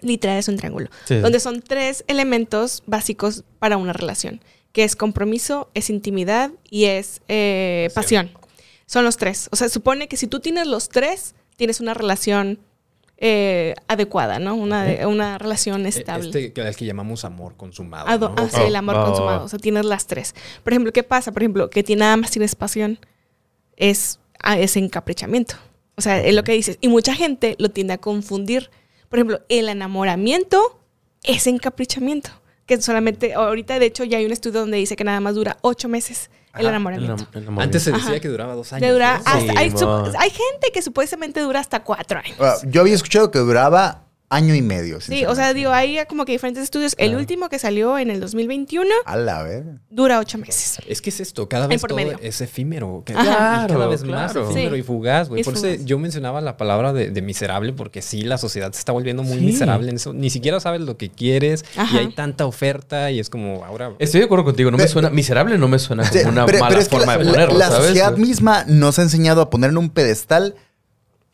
literal es un triángulo, Sí. donde son tres elementos básicos para una relación, que es compromiso, es intimidad y es eh, pasión. Son los tres. O sea, supone que si tú tienes los tres, tienes una relación eh, adecuada, ¿no? Una, una relación estable. Este que, al que llamamos amor consumado. Ado- ¿no? ah, sí, el amor Oh, oh, consumado. oh. O sea, tienes las tres. Por ejemplo, ¿qué pasa? Por ejemplo, que tiene nada más tienes pasión. Es, ah, es encaprichamiento. O sea, es lo que dices. Y mucha gente lo tiende a confundir. Por ejemplo, el enamoramiento es encaprichamiento. Que solamente, ahorita de hecho ya hay un estudio donde dice que nada más dura ocho meses el Ajá. enamoramiento. El am- el enamoramiento. Antes se decía Ajá. que duraba dos años. De dura ¿no? hasta- Sí, hay, su- mo. hay gente que supuestamente dura hasta cuatro años. Ah, Yo había escuchado que duraba año y medio. Sí, o sea, digo, hay como que diferentes estudios. El último que salió en el 2021 A la verga. dura ocho meses. Es que es esto, cada vez todo es efímero. cada Claro, vez más efímero Sí. y fugaz, güey. Es Por fugaz. eso yo mencionaba la palabra de, de miserable, porque sí, la sociedad se está volviendo muy Sí. miserable en eso. Ni siquiera sabes lo que quieres Ajá. y hay tanta oferta y es como ahora. Estoy de acuerdo contigo. No me suena... Miserable no me suena como una pero- mala pero es que forma la, de ponerlo, la ¿sabes? sociedad misma nos ha enseñado a poner en un pedestal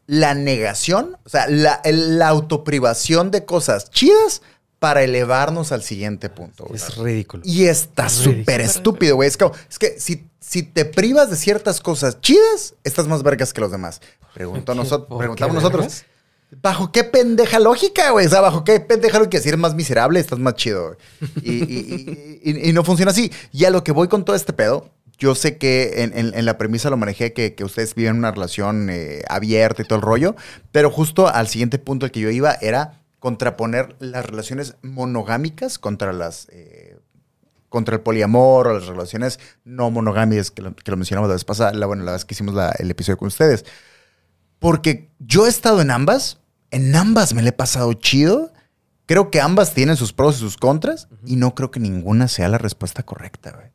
la negación, o sea, la, la autoprivación de cosas chidas para elevarnos al siguiente punto. güey. Es ridículo. Y está súper estúpido, güey. Es, como- es que si, si te privas de ciertas cosas chidas, estás más vergas que los demás. Nosotros, ¿Por preguntamos nosotros. vergas? ¿Bajo qué pendeja lógica, güey? O sea, ¿bajo qué pendeja lógica? Si eres más miserable, estás más chido, güey. Y, y- y- y- y no funciona así. Y a lo que voy con todo este pedo, yo sé que en, en- en la premisa lo manejé que, que ustedes viven una relación eh, abierta y todo el rollo, pero justo al siguiente punto al que yo iba era contraponer las relaciones monogámicas contra las... eh, contra el poliamor o las relaciones no monogámicas, que lo, que lo mencionamos la vez pasada, la, bueno, la vez que hicimos la- el episodio con ustedes. Porque yo he estado en ambas, en ambas me le he pasado chido. Creo que ambas tienen sus pros y sus contras y no creo que ninguna sea la respuesta correcta, güey.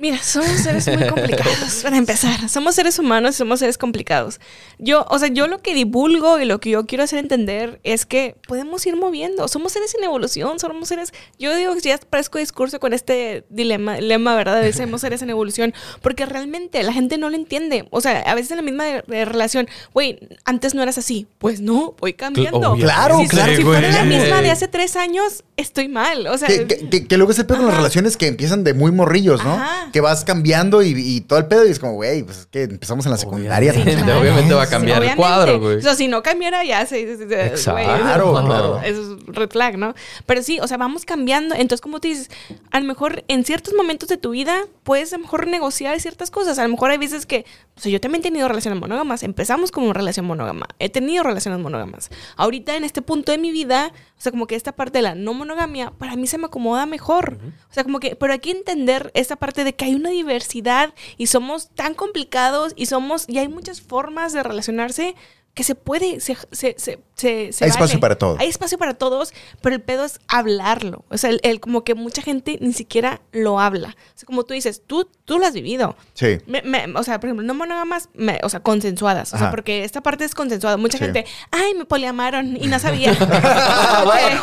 Mira, somos seres muy complicados, para empezar. Somos seres humanos y somos seres complicados. Yo, o sea, yo lo que divulgo y lo que yo quiero hacer entender es que podemos ir moviendo. Somos seres en evolución, somos seres... Yo digo que ya parezco discurso con este dilema, lema, ¿verdad? De somos seres en evolución. Porque realmente la gente no lo entiende. O sea, a veces en la misma de- de relación, güey, antes no eras así. Pues no, voy cambiando. obviamente, Claro, si, claro, Si fuera la misma de hace tres años, estoy mal. O sea... Que, que- que- luego ese pedo con las relaciones que empiezan de muy morrillos, ¿no? Ajá. Que vas cambiando y, y todo el pedo y es como, güey, pues es que empezamos en la secundaria. Obviamente, también. obviamente va a Sí, cambiar el cuadro, güey. O sea, si no cambiara, ya se. se- se- Exacto. güey, Claro, eso- claro. Eso es red flag, ¿no? Pero sí, o sea, vamos cambiando. Entonces, como tú dices, a lo mejor en ciertos momentos de tu vida puedes a lo mejor negociar ciertas cosas. A lo mejor hay veces que. O sea, yo también he tenido relaciones monógamas. Empezamos como relación monógama. He tenido relaciones monógamas. Ahorita, en este punto de mi vida, o sea, como que esta parte de la no monogamia, para mí se me acomoda mejor. O sea, como que. Pero hay que entender esta parte de que hay una diversidad y somos tan complicados y somos. Y hay muchas formas de relacionarse que se puede, se, se, se, se- se Hay espacio vale. para todo. Hay espacio para todos, pero el pedo es hablarlo. O sea, el, el- como que mucha gente ni siquiera lo habla. O sea, como tú dices, tú, tú lo has vivido. Sí. Me- me- o sea, por ejemplo, no monogamas, me- o sea, consensuadas. O sea, Ajá. porque esta parte es consensuada. Mucha Sí. gente, ay, me poliamaron y no sabía. Ah, bueno,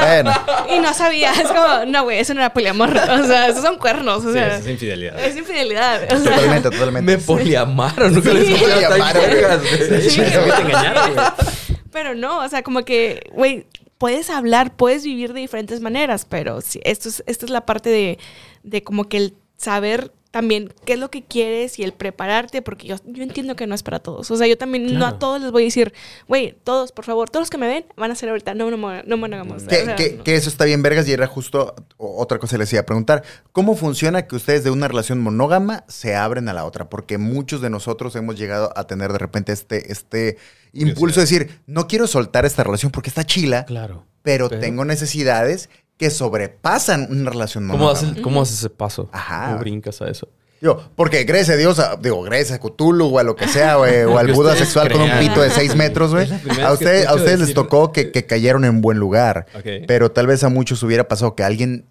bueno. Y no sabía. Es como, no, güey, eso no era poliamor. O sea, esos son cuernos. O Sí, sea, eso es infidelidad. es infidelidad. O sea, Totalmente, totalmente. Me poliamaron. Nunca les Sí. tan Poliamaron. Sí. Que te. Pero no, o sea, como que, güey, puedes hablar, puedes vivir de diferentes maneras, pero sí, esto es, esta es la parte de, de como que el saber también qué es lo que quieres y el prepararte, porque yo, yo entiendo que no es para todos. O sea, yo también no a todos les voy a decir, güey, todos, por favor, todos los que me ven van a ser ahorita, no, no, no. Que, O sea, que- que eso está bien, vergas, y era justo otra cosa que les iba a preguntar. ¿Cómo funciona que ustedes de una relación monógama se abren a la otra? Porque muchos de nosotros hemos llegado a tener de repente este, este impulso de decir, no quiero soltar esta relación porque está chila, Claro. pero, Pero- tengo necesidades que sobrepasan una relación ¿Cómo monógama. haces, ¿Cómo haces ese paso? Ajá. ¿Cómo brincas a eso? Digo, porque gracias a Dios, a- digo, gracias a Cthulhu o a lo que sea, güey, o al Buda sexual con un pito de 6 metros, güey. A, ustedes- les tocó que, que cayeron en buen lugar. Pero tal vez a muchos hubiera pasado que alguien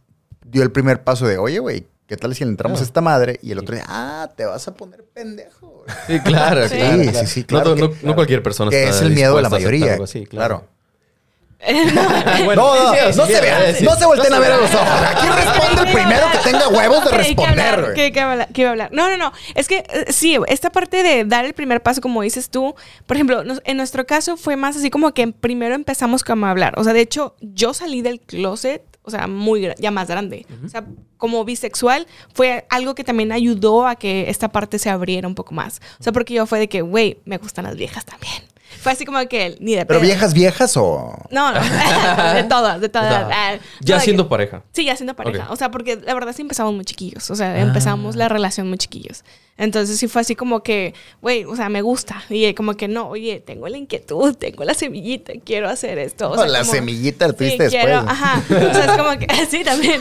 dio el primer paso de, oye, güey, ¿qué tal si le entramos Claro. a esta madre? Y el otro día, ah, te vas a poner pendejo. güey". Sí, claro, Sí. claro, Sí, claro. sí, sí, No to- que- No, no cualquier persona Que está es el miedo de la mayoría. algo así, claro. Bueno, No, no, sí, no sí, se sí, vean, sí. no se volteen a ver a los ojos. Aquí responde el primero que tenga huevos de responder, ¿Qué, iba a hablar? No, no, no. Es que eh, sí, esta parte de dar el primer paso, como dices tú, por ejemplo, en nuestro caso fue más así como que primero empezamos como a hablar. O sea, de hecho, yo salí del closet, o sea, muy ya más grande. O sea, como bisexual fue algo que también ayudó a que esta parte se abriera un poco más. O sea, porque yo fue de que, güey, me gustan las viejas también. Fue así como que ni de ¿Pero pedo. viejas viejas o...? No, no. de todas, de todas. Ah, Ya no, siendo que- pareja. Sí, ya siendo pareja. O sea, porque la verdad sí empezamos muy chiquillos. O sea, Ah. empezamos la relación muy chiquillos. Entonces sí fue así como que, güey, o sea, me gusta. Y eh, como que no, oye, tengo la inquietud, tengo la semillita, quiero hacer esto. O sea, No, la como- semillita la Sí, tuviste después. quiero, ajá. O sea, es como que, sí, también.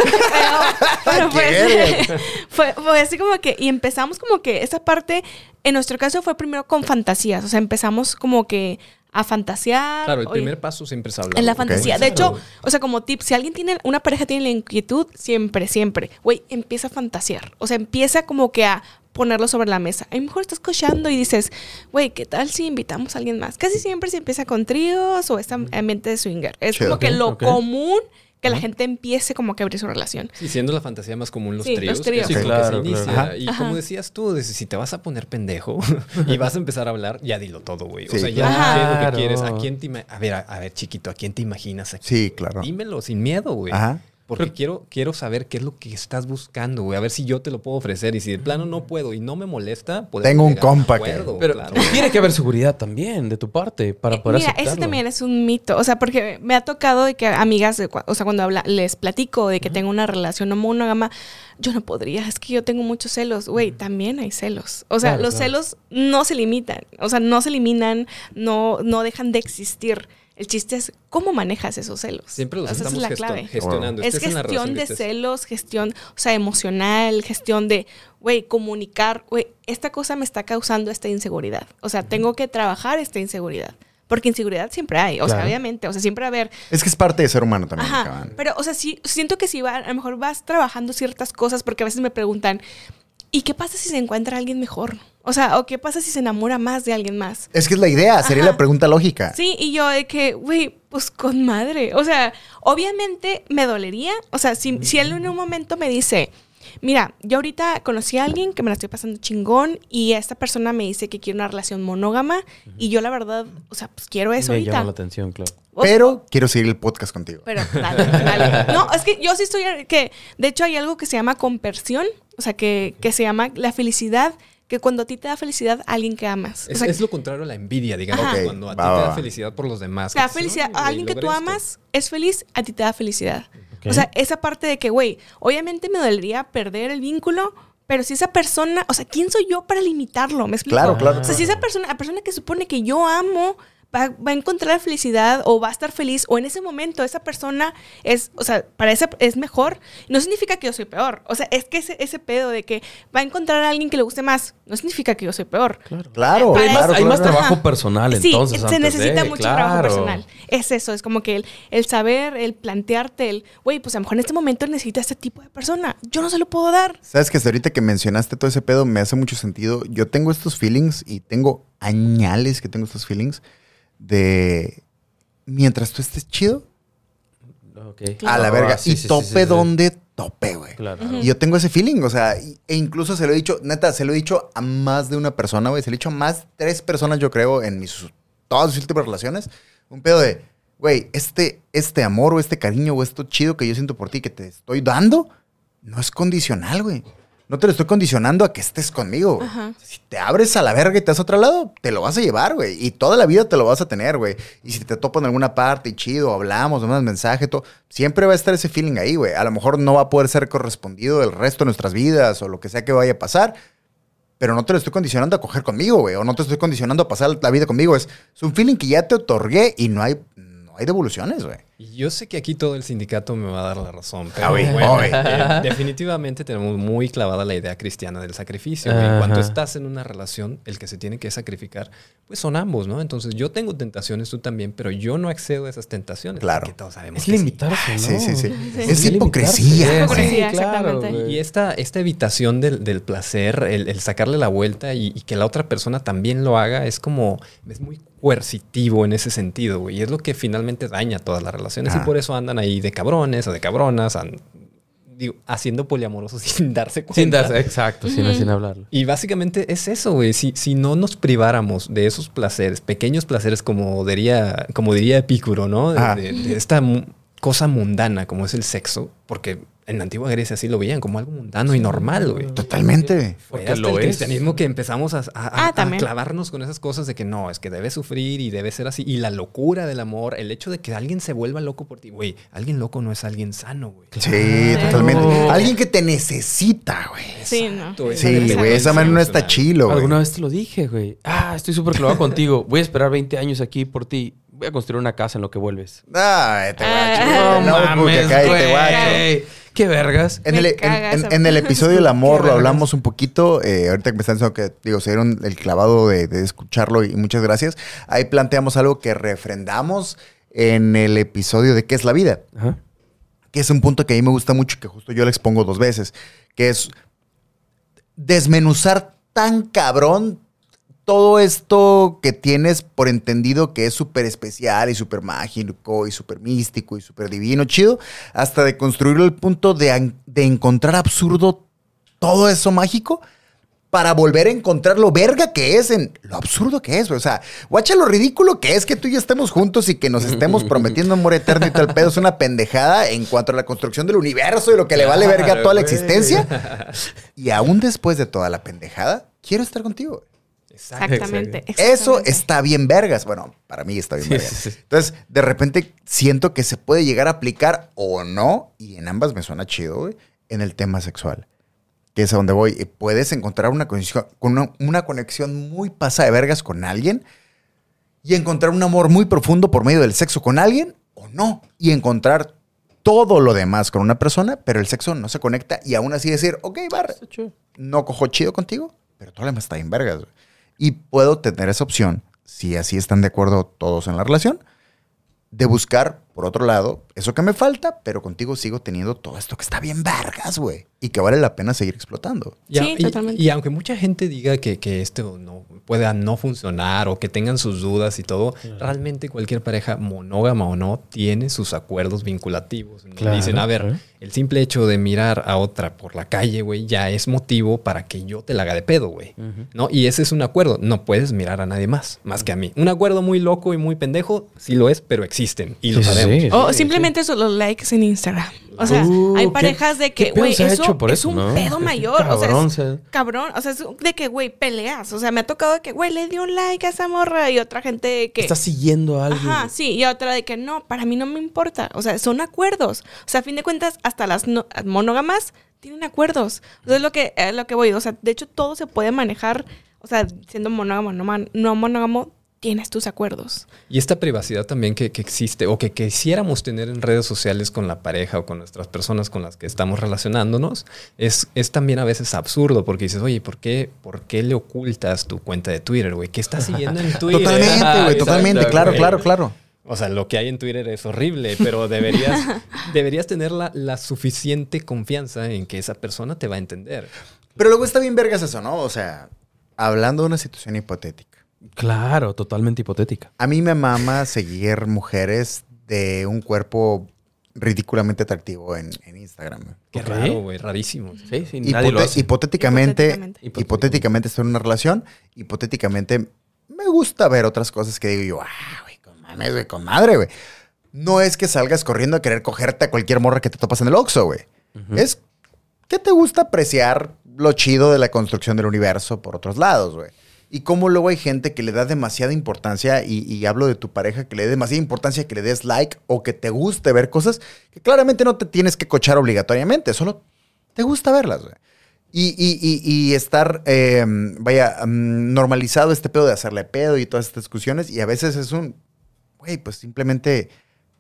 Pero, verga. fue, fue así como que, y empezamos como que esa parte, en nuestro caso fue primero con fantasías. O sea, empezamos como que a fantasear. Claro, el oye, primer paso siempre es hablar. en la fantasía. De hecho, o sea, como tip, si alguien tiene, una pareja tiene la inquietud, siempre, siempre, güey, empieza a fantasear. O sea, empieza como que a ponerlo sobre la mesa. A lo mejor estás cochando y dices, güey, ¿qué tal si invitamos a alguien más? Casi siempre se empieza con tríos o este ambiente de swinger. Es Chido. como que lo común que la gente empiece como que a abrir su relación. Sí, siendo la fantasía más común los Sí, los tríos. tríos. que Sí, claro, se inicia. claro. Ajá. Y Ajá. como decías tú, de- si te vas a poner pendejo y vas a empezar a hablar, ya dilo todo, güey. O Sí, sea, ya claro. qué es lo que Claro. quieres. ¿A quién te A ver, a, a ver, chiquito, ¿a quién te imaginas aquí? Sí, claro. Dímelo sin miedo, güey. Ajá. Porque Pero- quiero, quiero saber qué es lo que estás buscando, güey. A ver si yo te lo puedo ofrecer. Y si de plano no puedo y no me molesta, podemos Tengo un compa que- Pero claro. tiene que haber seguridad también de tu parte para Eh, poder Mira, aceptarlo. ese también es un mito. O sea, porque me ha tocado de que amigas, o sea, cuando habla, les platico de que tengo una relación no monógama, yo no podría, es que yo tengo muchos celos. Güey, también hay celos. O sea, Claro, los claro. celos no se limitan. O sea, no se eliminan, no, no dejan de existir. El chiste es cómo manejas esos celos. Siempre los O sea, esa estamos es la clave. gestionando. Es en la gestión relación de estés. celos, gestión, o sea, emocional, gestión de, güey, comunicar, güey, esta cosa me está causando esta inseguridad. O sea, tengo que trabajar esta inseguridad. Porque inseguridad siempre hay, o sea, obviamente, o sea, siempre va a haber, Es que es parte de ser humano también, ajá, pero, o sea, sí, siento que si va, a lo mejor vas trabajando ciertas cosas, porque a veces me preguntan, ¿y qué pasa si se encuentra alguien mejor? O sea, ¿o qué pasa si se enamora más de alguien más? Es que es la idea, sería Ajá. la pregunta lógica. Sí, y yo de que, güey, pues con madre. O sea, obviamente me dolería. O sea, si, si él en un momento me dice, mira, yo ahorita conocí a alguien que me la estoy pasando chingón y esta persona me dice que quiere una relación monógama y yo la verdad, o sea, pues quiero eso Me ahorita. llama la atención, claro. O Pero quiero seguir el podcast contigo. pero dale, dale. No, es que yo sí estoy, que de hecho hay algo que se llama compersión, o sea, que, que se llama la felicidad, que cuando a ti te da felicidad, alguien que amas. O Es, sea, es lo contrario a la envidia, digamos, Ajá. Ok, cuando a ti va, te da felicidad por los demás. Dices, felicidad, "Ay, güey, alguien que tú esto". amas es feliz, a ti te da felicidad. O sea, esa parte de que, güey, obviamente me dolería perder el vínculo, pero si esa persona, o sea, ¿quién soy yo para limitarlo? ¿Me explico? Claro, claro. O sea, si esa persona, la persona que supone que yo amo, va, va a encontrar felicidad o va a estar feliz, o en ese momento esa persona es, o sea, para esa es mejor, no significa que yo soy peor. O sea, es que ese, ese pedo de que va a encontrar a alguien que le guste más, no significa que yo soy peor. Claro. Claro, Hay más, claro, hay más claro. trabajo Ajá. personal Sí, entonces. se necesita de, mucho trabajo personal. Es eso, es como que el, el saber, el plantearte, el, güey, pues a lo mejor en este momento necesita este tipo de persona. Yo no se lo puedo dar. Sabes que hasta ahorita que mencionaste todo ese pedo me hace mucho sentido. Yo tengo estos feelings y tengo añales que tengo estos feelings de mientras tú estés chido, Ok. a la Ah, verga. sí, y sí, tope sí, sí. donde tope, güey. Claro. Y yo tengo ese feeling, o sea, e incluso se lo he dicho, neta, se lo he dicho a más de una persona, güey. Se lo he dicho a más tres personas, yo creo, en mis todas mis últimas relaciones. Un pedo de, güey, este, este amor o este cariño o esto chido que yo siento por ti que te estoy dando, no es condicional, güey. No te lo estoy condicionando a que estés conmigo. Ajá. Si te abres a la verga y te vas a otro lado, te lo vas a llevar, güey. Y toda la vida te lo vas a tener, güey. Y si te topo en alguna parte y chido, hablamos, mandas mensaje, todo, siempre va a estar ese feeling ahí, güey. A lo mejor no va a poder ser correspondido el resto de nuestras vidas o lo que sea que vaya a pasar. Pero no te lo estoy condicionando a coger conmigo, güey. O no te estoy condicionando a pasar la vida conmigo. Es, es un feeling que ya te otorgué y no hay, hay devoluciones, güey. Yo sé que aquí todo el sindicato me va a dar la razón, pero Ah, güey, bueno, eh, definitivamente tenemos muy clavada la idea cristiana del sacrificio. güey. En cuanto Ajá. estás en una relación, el que se tiene que sacrificar, pues son ambos, ¿no? Entonces yo tengo tentaciones, tú también, pero yo no accedo a esas tentaciones. Claro. todos sabemos Es que sí. limitarse, ¿no? Sí, sí, sí. Sí. Es Es hipocresía. Hipocresía, Sí, claro. Y esta, esta evitación del, del placer, el, el sacarle la vuelta y, y que la otra persona también lo haga, es como, es muy coercitivo en ese sentido, güey. Y es lo que finalmente daña todas las relaciones. Ah. Y por eso andan ahí de cabrones o de cabronas, digo, haciendo poliamorosos sin darse cuenta. Sin darse, exacto, sin, sin hablarlo. Y básicamente es eso, güey. Si, si no nos priváramos de esos placeres, pequeños placeres, como diría, como diría Epicuro, ¿no? De, Ajá. de- de esta cosa mundana como es el sexo, porque en la antigua Grecia sí lo veían como algo mundano y normal, güey. Totalmente. Fue Porque hasta lo el es. cristianismo que empezamos a, a- a- Ah, a clavarnos con esas cosas de que no, es que debe sufrir y debe ser así. Y la locura del amor, el hecho de que alguien se vuelva loco por ti, güey, alguien loco no es alguien sano, güey. Sí, totalmente. Alguien que te necesita, güey. Sí, no. Sí, güey, esa manera no está chilo, güey. Alguna vez te lo dije, güey. Ah, estoy súper clavado contigo. Voy a esperar 20 años aquí por ti. Voy a construir una casa en lo que vuelves. Ay, te guacho. Ah. güey. No, porque acá y te guacho. güey. Qué vergas. En el, en- en- en el episodio del amor lo hablamos un poquito. eh, ahorita que me están diciendo que, digo, se dieron el clavado de, de escucharlo y muchas gracias. Ahí planteamos algo que refrendamos en el episodio de ¿Qué es la vida? Ajá. que es un punto que a mí me gusta mucho, que justo yo le expongo dos veces, que es desmenuzar tan cabrón todo esto que tienes por entendido que es súper especial y súper mágico y súper místico y súper divino, chido, hasta de construirlo al punto de, de encontrar absurdo todo eso mágico para volver a encontrar lo verga que es en lo absurdo que es. O sea, guacha lo ridículo que es que tú y yo estemos juntos y que nos estemos prometiendo amor eterno y tal pedo. Es una pendejada en cuanto a la construcción del universo y lo que le vale verga a toda la existencia. Y aún después de toda la pendejada, quiero estar contigo. Exactamente. Eso está bien vergas. Bueno, para mí está bien vergas. sí, sí. Entonces, de repente siento que se puede llegar a aplicar o no, y en ambas me suena chido, güey, en el tema sexual. Que es a donde voy. Y Puedes encontrar una conexión, con una, una conexión muy pasada de vergas con alguien y encontrar un amor muy profundo por medio del sexo con alguien o no. Y encontrar todo lo demás con una persona, pero el sexo no se conecta y aún así decir, ok, bar, no cojo chido contigo, pero todo lo demás está en vergas. güey. Y puedo tener esa opción, si así están de acuerdo todos en la relación, de buscar, por otro lado, eso que me falta, pero contigo sigo teniendo todo esto que está bien vergas, güey. Y que vale la pena seguir explotando. Y, Sí, y- totalmente. y aunque mucha gente diga que, que esto no pueda no funcionar o que tengan sus dudas y todo, realmente cualquier pareja, monógama o no, tiene sus acuerdos vinculativos. ¿no? Claro, Dicen, a ver, el simple hecho de mirar a otra por la calle, güey, ya es motivo para que yo te la haga de pedo, güey. ¿No? Y ese es un acuerdo. No puedes mirar a nadie más, más que a mí. Un acuerdo muy loco y muy pendejo, sí lo es, pero existen y lo Sí, sabemos. Sí. O simplemente son los likes en Instagram. O sea, Uh, hay parejas de que, güey, eso hecho por es eso, un ¿no? pedo mayor. Cabrón, o sea, es- cabrón. O sea, es de que, güey, peleas. O sea, me ha tocado de que, güey, le dio un like a esa morra y otra gente que... Estás siguiendo a alguien. Ajá, sí, y otra de que no, para mí no me importa. O sea, son acuerdos. O sea, a fin de cuentas, hasta las no- monógamas tienen acuerdos. O sea, es lo que, es lo que voy. O sea, de hecho, todo se puede manejar. O sea, siendo monógamo, no, man- no monógamo, tienes tus acuerdos. Y esta privacidad también que, que existe o que quisiéramos tener en redes sociales con la pareja o con nuestras personas con las que estamos relacionándonos es, es también a veces absurdo porque dices, oye, ¿por qué, ¿por qué le ocultas tu cuenta de Twitter, güey? ¿Qué estás siguiendo en Twitter? Totalmente, güey, Exacto, totalmente. Claro, güey. claro, claro. O sea, lo que hay en Twitter es horrible, pero deberías, deberías tener la, la suficiente confianza en que esa persona te va a entender. Pero luego está bien vergas eso, ¿no? O sea, hablando de una situación hipotética. Claro, totalmente hipotética. A mí me mama seguir mujeres de un cuerpo ridículamente atractivo en, en Instagram. Qué raro, güey, rarísimo. Sí, sí, nadie lo Hipote- hace. hipotéticamente, Hipotéticamente. hipotéticamente estoy en una relación, hipotéticamente me gusta ver otras cosas que digo yo, ah, güey, con mames, güey, con madre, güey. No es que salgas corriendo a querer cogerte a cualquier morra que te topas en el Oxxo, güey. Es que te gusta apreciar lo chido de la construcción del universo por otros lados, güey. Y cómo luego hay gente que le da demasiada importancia, y, hablo de tu pareja, que le dé demasiada importancia que le des like o que te guste ver cosas que claramente no te tienes que cochar obligatoriamente, solo te gusta verlas. Y, y- y- estar, eh, vaya, mm, normalizado este pedo de hacerle pedo y todas estas discusiones. Y a veces es un, güey, pues simplemente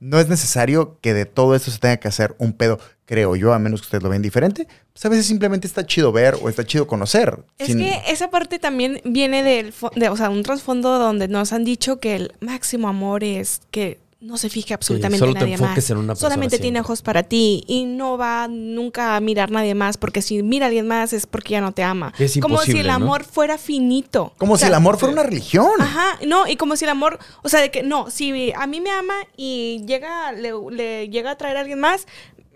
no es necesario que de todo esto se tenga que hacer un pedo, creo yo, a menos que ustedes lo ven diferente. Pues a veces simplemente está chido ver o está chido conocer. Es sin- que esa parte también viene del, de, o sea, un trasfondo donde nos han dicho que el máximo amor es que no se fije absolutamente solo en te nadie enfoques más. en una persona Solamente tiene ojos para ti y no va nunca a mirar nadie más porque si mira a alguien más es porque ya no te ama. Es como si el ¿no? amor fuera finito. como O si el amor fuera una religión. Ajá, no, y como si el amor, o sea, de que no, si a mí me ama y llega, le, le llega a traer a alguien más,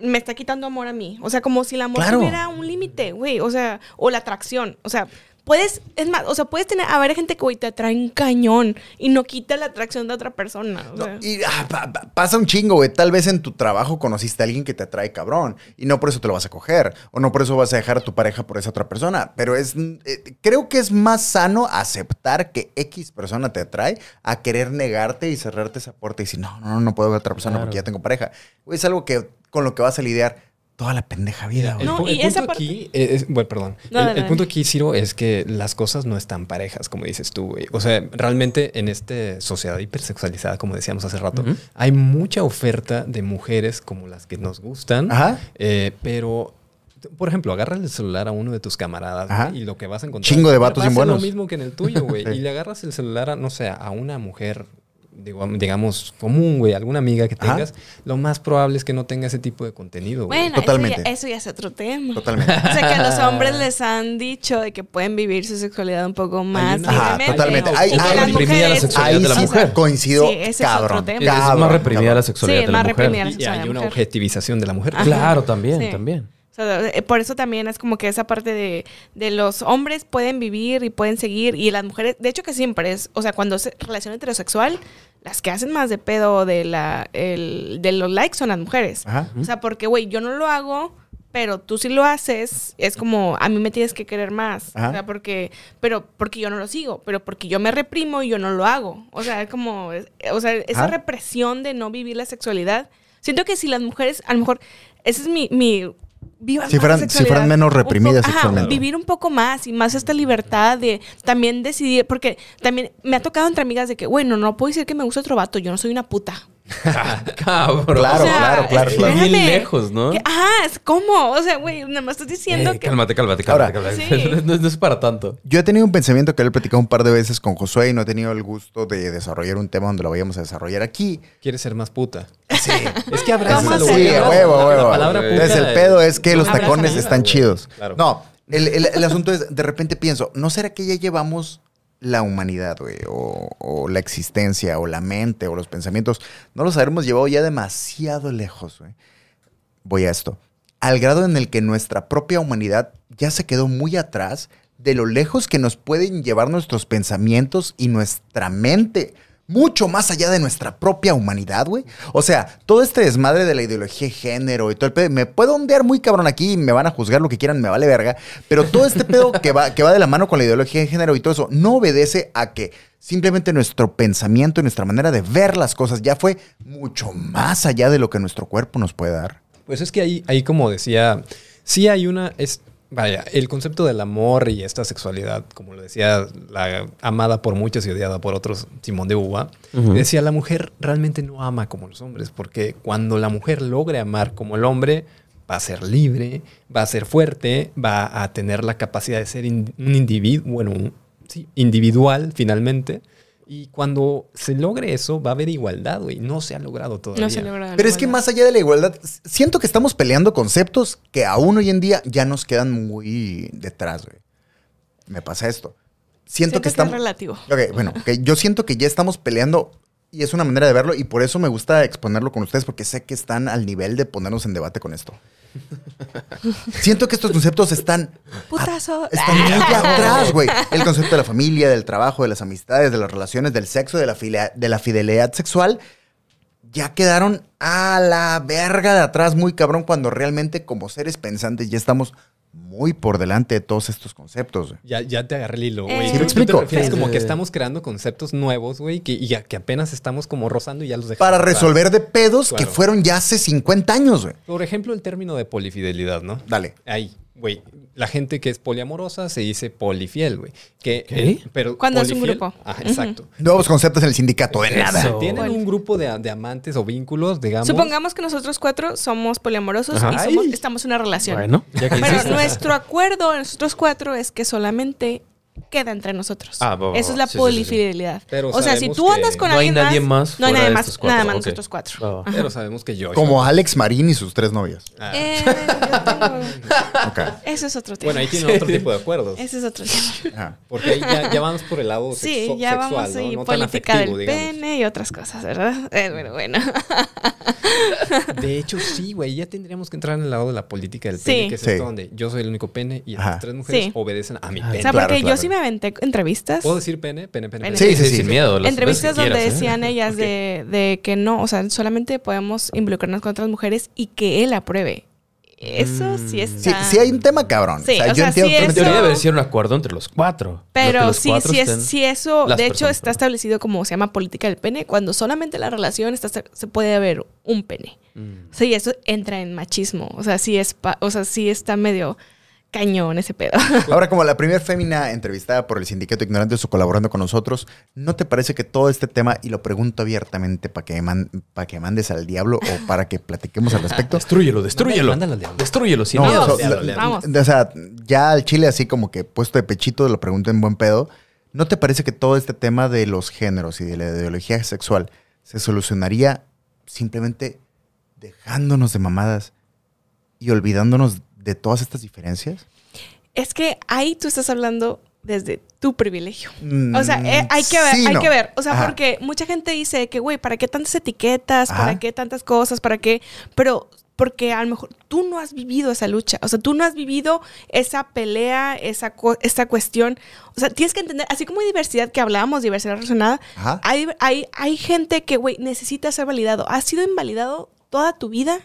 me está quitando amor a mí. O sea, como si el amor Claro. tuviera un límite, güey. O sea, o la atracción. O sea, puedes, es más, o sea, puedes tener, a ver gente que, güey, te atrae un cañón y no quita la atracción de otra persona. o No, sea. y ah, pa- pa- pasa un chingo, güey. Tal vez en tu trabajo conociste a alguien que te atrae cabrón y no por eso te lo vas a coger o no por eso vas a dejar a tu pareja por esa otra persona. Pero es, eh, creo que es más sano aceptar que X persona te atrae a querer negarte y cerrarte esa puerta y decir, no, no, no puedo ver a otra persona Claro. porque ya tengo pareja. Güey, es algo que con lo que vas a lidiar toda la pendeja vida, güey. No, y punto aquí, es- bueno, perdón. No, el, no, el punto aquí, Ciro, es que las cosas no están parejas, como dices tú, güey. O sea, realmente en esta sociedad hipersexualizada, como decíamos hace rato, hay mucha oferta de mujeres como las que nos gustan, Ajá. eh, pero... Por ejemplo, agarra el celular a uno de tus camaradas Ajá. y lo que vas a encontrar. Chingo de va- vatos ser buenos. lo mismo que en el tuyo, güey. Sí. Y le agarras el celular a, no sé, a una mujer, digo, digamos, común, güey, alguna amiga que Ajá. tengas. Lo más probable es que no tenga ese tipo de contenido, güey. Bueno, Totalmente. Eso, ya, eso ya es otro tema. Totalmente. O sea, que a los hombres les han dicho de que pueden vivir su sexualidad un poco más Ajá, totalmente. Hay- hay- las reprimida la sexualidad Ahí de la sí mujer. coincido, Sí, ese es otro cabrón. tema. Es más reprimida cabrón. la sexualidad Sí, de la más mujer. reprimida. Sexualidad hay una objetivización de la mujer. Ajá. Claro, también, Sí. también. O sea, eh, por eso también es como que esa parte de, de los hombres pueden vivir y pueden seguir y las mujeres, de hecho que siempre es, o sea, cuando es relación heterosexual, las que hacen más de pedo de, la, el, de los likes son las mujeres. Ajá. O sea, porque, güey, yo no lo hago, pero tú sí lo haces, es como, a mí me tienes que querer más. Ajá. O sea, porque, pero porque yo no lo sigo, pero porque yo me reprimo y yo no lo hago. O sea, es como, o sea, esa Ajá. represión de no vivir la sexualidad. Siento que si las mujeres, a lo mejor, ese es mi... mi vivan Si fueran- si fueran menos reprimidas ajá, vivir un poco más y más esta libertad de también decidir, porque también me ha tocado entre amigas de que, bueno, no puedo decir que me gusta otro vato, yo no soy una puta. Cabrón. Claro, claro, claro, es claro. Bien lejos, ¿no? Que- ajá, es como, o sea, güey, nada más estás diciendo Eh, que... Cálmate, cálmate, Ahora, cálmate. cálmate. Sí. No, no es para tanto. Yo he tenido un pensamiento que le he platicado un par de veces con Josué y no he tenido el gusto de desarrollar un tema donde lo vayamos a desarrollar aquí. Quieres ser más puta. Sí. Es que abraza ¿Cómo lo Sí, huevo, a La huevo. palabra puta Entonces el pedo es que los tacones están chidos. Claro. No, el, el- el asunto es, de repente pienso, ¿no será que ya llevamos la humanidad? O, la existencia, o la mente, o los pensamientos. No los habremos llevado ya demasiado lejos. Voy a esto. Al grado en el que nuestra propia humanidad ya se quedó muy atrás de lo lejos que nos pueden llevar nuestros pensamientos y nuestra mente. Mucho más allá de nuestra propia humanidad, güey. O sea, todo este desmadre de la ideología de género y todo el pedo. Me puedo ondear muy cabrón aquí y me van a juzgar lo que quieran, me vale verga. Pero todo este pedo que va, que va de la mano con la ideología de género y todo eso no obedece a que simplemente nuestro pensamiento y nuestra manera de ver las cosas ya fue mucho más allá de lo que nuestro cuerpo nos puede dar. Pues es que ahí, ahí como decía, sí hay una, es, vaya, el concepto del amor y esta sexualidad, como lo decía la amada por muchos y odiada por otros, Simón de Uva, decía, la mujer realmente no ama como los hombres, porque cuando la mujer logre amar como el hombre, va a ser libre, va a ser fuerte, va a tener la capacidad de ser in- un individuo, bueno, un- sí, individual finalmente. Y cuando se logre eso, va a haber igualdad, güey. No se ha logrado todavía. No se logra Pero es que más allá de la igualdad, siento que estamos peleando conceptos que aún hoy en día ya nos quedan muy detrás, güey. Me pasa esto. Siento, que es estamos... relativo. Ok, bueno, que yo siento que ya estamos peleando y es una manera de verlo y por eso me gusta exponerlo con ustedes porque sé que están al nivel de ponernos en debate con esto. Siento que estos conceptos están, Putazo. están muy atrás, güey. El concepto de la familia, del trabajo, de las amistades, de las relaciones, del sexo, de la, filia- de la fidelidad sexual, ya quedaron a la verga de atrás muy cabrón cuando realmente como seres pensantes ya estamos muy por delante de todos estos conceptos. güey. Ya, ya te agarré el hilo, güey. Eh, ¿Sí me te explico? refieres Sí, como que estamos creando conceptos nuevos, güey, que, y ya- que apenas estamos como rozando y ya los dejamos. Para resolver de pedos que fueron ya hace 50 años, güey. Por ejemplo, el término de polifidelidad, ¿no? Dale. Ahí, güey. La gente que es poliamorosa se dice polifiel, güey. Que, eh, pero Cuando es un grupo. Ajá, Ujú. exacto. Nuevos conceptos en el sindicato, de nada. Eso. Tienen Poli. un grupo de, de amantes o vínculos, digamos. Supongamos que nosotros cuatro somos poliamorosos y somos- estamos en una relación. Bueno, ya que Pero nuestro acuerdo, nosotros cuatro, es que solamente queda entre nosotros. Ah, va, Eso es la Sí, sí, sí, sí. polifidelidad. Pero o sea, si tú andas con no hay alguien nadie más no hay nadie más, cuatro, nada más ok. nosotros cuatro. Pero sabemos que yo. Como Alex Marín y sus tres novias. Ah. Eh, tengo- Ok. Ese es otro tema. Bueno, ahí tiene otro tipo de acuerdos. Ese es otro tema. Ajá. Porque ahí ya, ya vamos por el lado Sí, sexo- ya sexual, vamos ¿no? ahí, No tan política afectivo, del digamos. pene y otras cosas, ¿verdad? Eh, bueno, bueno. De hecho, sí, güey, ya tendríamos que entrar en el lado de la política del Sí. pene, que es Sí. esto donde yo soy el único pene y las tres mujeres obedecen a mi Ah, pene. O sea, porque yo sí me aventé entrevistas. ¿Puedo decir pene? Pene, pene, pene. Sí, sí, sí. Sin miedo. las entrevistas donde quieras, ¿eh? decían ellas de, de que no, o sea, solamente podemos involucrarnos con otras mujeres y que él apruebe. Eso sí Mm. está. Sí, sí hay un tema cabrón. Sí, o sea, o yo sea, entiendo sí Eso- debería ser un acuerdo entre los cuatro. Pero los sí, cuatro sí, es, estén- sí eso, las de hecho, personas, está establecido como se llama política del pene, cuando solamente la relación está, se puede haber un pene. Mm. O sea, y eso entra en machismo. O sea, sí es, pa- o sea, sí está medio cañón ese pedo. Ahora, como la primera fémina entrevistada por el Sindicato Ignorantes o colaborando con nosotros, ¿no te parece que todo este tema, y lo pregunto abiertamente para que, man- pa' que mandes al diablo o para que platiquemos al respecto? Destrúyelo, destrúyelo. Mándalo al diablo. Destrúyelo sin No, miedo. la-. Vamos. o sea, ya al chile así como que puesto de pechito, lo pregunto en buen pedo. ¿No te parece que todo este tema de los géneros y de la ideología sexual se solucionaría simplemente dejándonos de mamadas y olvidándonos de todas estas diferencias? es que ahí tú estás hablando desde tu privilegio. Mm, O sea, eh, hay que ver, sí, hay no. que ver. O sea, Ajá. porque mucha gente dice que, güey, ¿para qué tantas etiquetas? Ajá. ¿Para qué tantas cosas? ¿Para qué? Pero porque a lo mejor tú no has vivido esa lucha. O sea, tú no has vivido esa pelea, esa, esta cuestión. O sea, tienes que entender, así como hay diversidad que hablábamos, diversidad relacionada, Ajá. hay, hay, hay gente que, güey, necesita ser validado. Has sido invalidado toda tu vida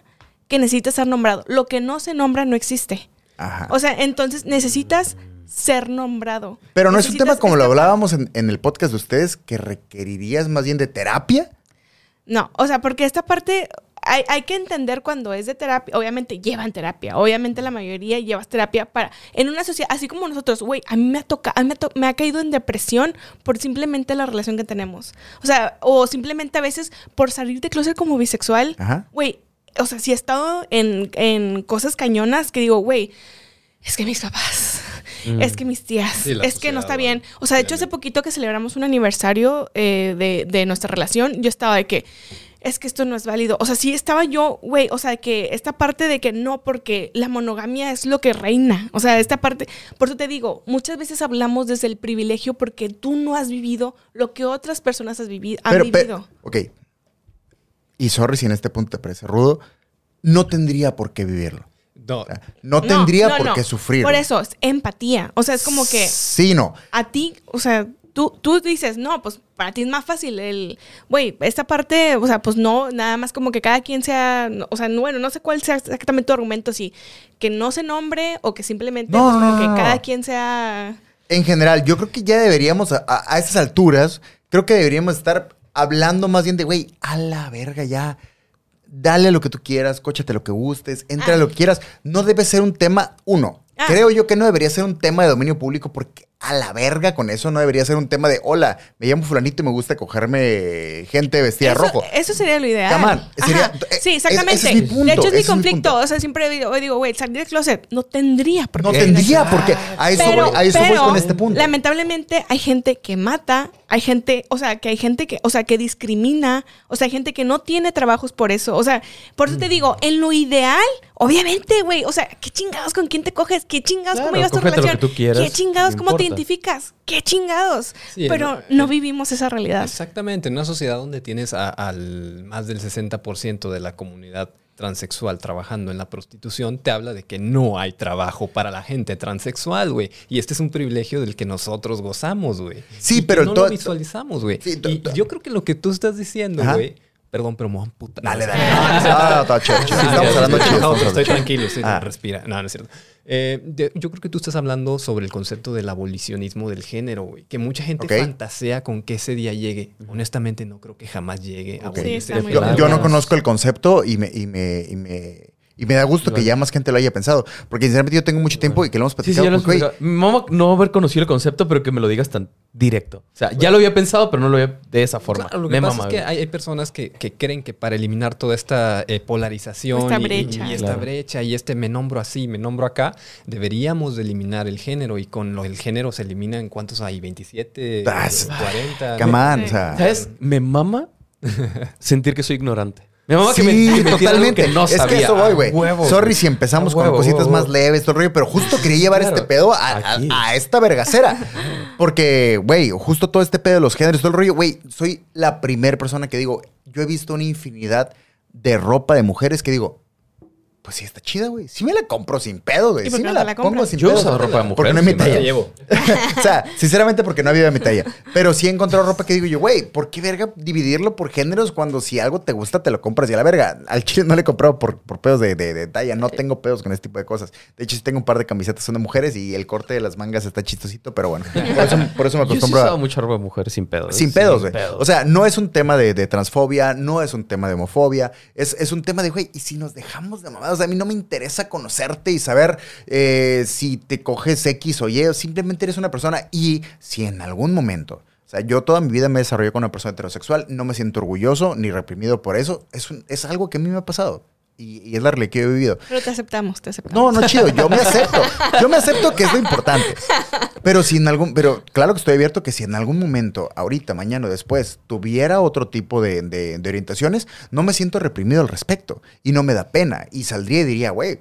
que necesita ser nombrado. Lo que no se nombra no existe. Ajá. O sea, entonces necesitas ser nombrado. Pero no es un tema como lo hablábamos en, en el podcast de ustedes, que requerirías más bien de terapia. No, o sea, porque esta parte hay, hay que entender cuando es de terapia. Obviamente llevan terapia. Obviamente la mayoría llevas terapia para. En una sociedad, así como nosotros, güey, a mí me ha tocado, a mí me ha, to- me ha caído en depresión por simplemente la relación que tenemos. O sea, o simplemente a veces por salir de closet como bisexual. Ajá. Güey, o sea, si he estado en, en cosas cañonas que digo, güey, es que mis papás, Mm. es que mis tías, Sí, es que no está bien. O sea, de hecho, hace poquito que celebramos un aniversario eh, de, de nuestra relación, yo estaba de que, es que esto no es válido. O sea, sí estaba yo, güey, o sea, que esta parte de que no, porque la monogamia es lo que reina. O sea, esta parte, por eso te digo, muchas veces hablamos desde el privilegio porque tú no has vivido lo que otras personas has vivido, han Pero, vivido. pero, ok. Y sorry si en este punto te parece rudo. No tendría por qué vivirlo. No, O sea, no, tendría no, por no. qué sufrir. Por eso, es empatía. O sea, es como que Sí, no. a ti, o sea, tú, tú dices, no, pues para ti es más fácil el, güey, esta parte, o sea, pues no, nada más como que cada quien sea, o sea, no, bueno, no sé cuál sea exactamente tu argumento, si que no se nombre o que simplemente No, pues, no, como no, que no, cada quien sea... En general, yo creo que ya deberíamos, a, a- a estas alturas, creo que deberíamos estar hablando más bien de, güey, a la verga ya. Dale lo que tú quieras, cóchate lo que gustes, entra Ah. lo que quieras. No debe ser un tema, uno. Ah. Creo yo que no debería ser un tema de dominio público porque a la verga con eso no debería ser un tema de, hola, me llamo fulanito y me gusta cogerme gente vestida de eso, rojo. eso sería lo ideal. Come on, sería- Ajá. eh, sí, es- exactamente. ese es mi punto, de hecho, es mi ese es mi conflicto. o sea, siempre digo, digo, güey, salir del closet no tendría por qué. No tendría closet. porque a eso, Pero- voy, a eso voy pero, con este punto. Lamentablemente hay gente que mata, hay gente, o sea, que hay gente que, o sea, que discrimina, o sea, hay gente que no tiene trabajos por eso. O sea, por eso te digo, en lo ideal, obviamente, güey, o sea, qué chingados con quién te coges, qué chingados Claro, cómo llevas tu relación, que tú quieras, qué chingados no cómo te. Identificas, qué chingados. Sí, Pero no vivimos esa realidad. Exactamente, en una sociedad donde tienes a- al más del 60% de la comunidad transexual trabajando en la prostitución, te habla de que no hay trabajo para la gente transexual, güey. Y este es un privilegio del que nosotros gozamos, güey. Sí, Y que pero no todo- lo visualizamos, güey. Sí, y yo creo que lo que tú estás diciendo, güey, Perdón, pero me voy a amputar. Dale, dale. Ah, está chido, chido. Estamos hablando estoy, chido. pero tranquilo, estoy Ah. respira. No, no es cierto. Eh, de- yo creo que tú estás hablando sobre el concepto del abolicionismo del género, güey. Que mucha gente fantasea con que ese día llegue. Honestamente, no creo que jamás llegue a. Sí, Yo, yo no conozco el concepto y me, y me, y me, y me da gusto que ya más gente lo haya pensado. Porque sinceramente yo tengo mucho tiempo y que lo hemos Sí, sí, platicado. ya lo he porque, mamá no haber conocido el concepto, pero que me lo digas tan directo. O sea, ya lo había pensado, pero no lo había de esa forma. Claro, lo Me pasa mama, es que hay, hay personas que, que creen que para eliminar toda esta eh, polarización Esta y- y- brecha. y, esta Claro. brecha y este me nombro así, me nombro acá, deberíamos de eliminar el género y con lo, el género se elimina en cuántos hay, 27, Ah, es- 40. come on, Sí. o sea. ¿Sabes? Me mama sentir que soy ignorante. Que me, Sí, que me algo totalmente. que no es sabía. que eso voy, güey. Sorry si empezamos con huevo, cositas huevo. más leves, todo el rollo, pero justo quería llevar Claro. este pedo a, a esta vergacera. Porque, güey, justo todo este pedo de los géneros, todo el rollo, güey, soy la primera persona que digo, yo he visto una infinidad de ropa de mujeres que digo, pues sí está chida, güey. Sí me la compro sin pedo, güey. ¿Y por Sí me la, la pongo sin Yo he pedo. usado ropa de mujer. Porque no es mi talla. la llevo. o sea, sinceramente porque no había mi talla. Pero sí he encontrado ropa que digo yo, güey, ¿por qué verga dividirlo por géneros cuando si algo te gusta te lo compras? Y a la verga, al chile no le he comprado por, por pedos de, de- de talla. No tengo pedos con este tipo de cosas. De hecho, sí tengo un par de camisetas, son de mujeres y el corte de las mangas está chistosito, pero bueno. Por eso, por eso me Yo sí he acostumbro usado a... mucha ropa de mujer sin pedos. Sin pedos, güey. O sea, no es un tema de, de transfobia, no es un tema de homofobia, es, es un tema de, güey, y si nos dejamos de mamadas, sea, a mí no me interesa conocerte y saber eh, si te coges X o Y, simplemente eres una persona. Y si en algún momento, o sea, yo toda mi vida me desarrollé con una persona heterosexual, no me siento orgulloso ni reprimido por eso, es, es algo que a mí me ha pasado y, y es la realidad que he vivido. Pero te aceptamos, te aceptamos. No, no chido, yo me acepto. Yo me acepto que es lo importante. Pero si en algún, pero claro que estoy abierto que si en algún momento, ahorita, mañana o después, tuviera otro tipo de, de- de orientaciones, no me siento reprimido al respecto. Y no me da pena. Y saldría y diría, güey,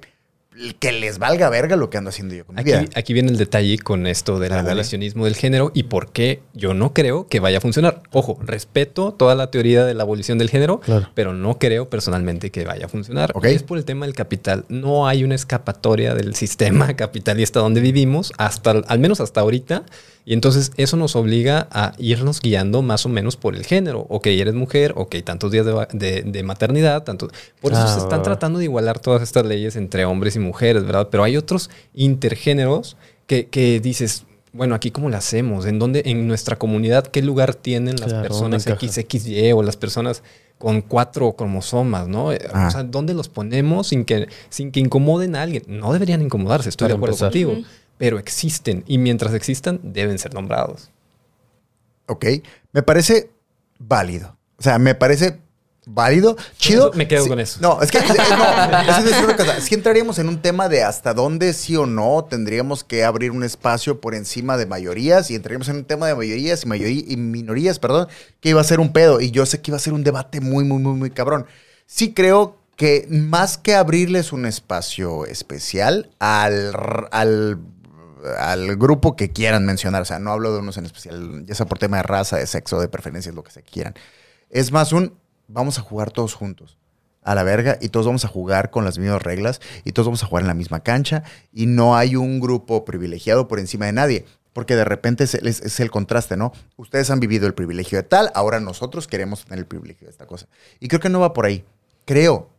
que les valga verga lo que ando haciendo yo con mi Aquí, vida. aquí viene el detalle con esto del abolicionismo del género y por qué yo no creo que vaya a funcionar. Ojo, respeto toda la teoría de la abolición del género, Claro. pero no creo personalmente que vaya a funcionar. Es por el tema del capital. No hay una escapatoria del sistema capitalista donde vivimos, hasta, al menos hasta ahorita. Y entonces eso nos obliga a irnos guiando más o menos por el género. Ok, eres mujer, ok, tantos días de, va- de- de maternidad, tantos... Por eso Ah, se están tratando de igualar todas estas leyes entre hombres y mujeres, ¿verdad? Pero hay otros intergéneros que, que dices, bueno, aquí cómo lo hacemos, en dónde, en nuestra comunidad, qué lugar tienen las Claro, personas. XXY o las personas con cuatro cromosomas, ¿no? Eh, Ah. O sea, ¿dónde los ponemos sin que, sin que incomoden a alguien? No deberían incomodarse, estoy Para de acuerdo empezar. contigo. Pero existen y mientras existan deben ser nombrados. Ok. Me parece válido. O sea, me parece válido, chido. Me quedo Sí, con eso. No, es que, no, es decir una cosa. Sí entraríamos en un tema de hasta dónde sí o no tendríamos que abrir un espacio por encima de mayorías y entraríamos en un tema de mayorías y, mayoría, y minorías, perdón, que iba a ser un pedo. Y yo sé que iba a ser un debate muy, muy, muy, muy cabrón. Sí creo que más que abrirles un espacio especial al, al al grupo que quieran mencionar. O sea, no hablo de unos en especial, ya sea por tema de raza, de sexo, de preferencias, lo que se quieran. Es más un, vamos a jugar todos juntos. A la verga, y todos vamos a jugar con las mismas reglas, y todos vamos a jugar en la misma cancha, y no hay un grupo privilegiado por encima de nadie. Porque de repente es, es- es el contraste, ¿no? Ustedes han vivido el privilegio de tal, ahora nosotros queremos tener el privilegio de esta cosa. Y creo que no va por ahí. Creo.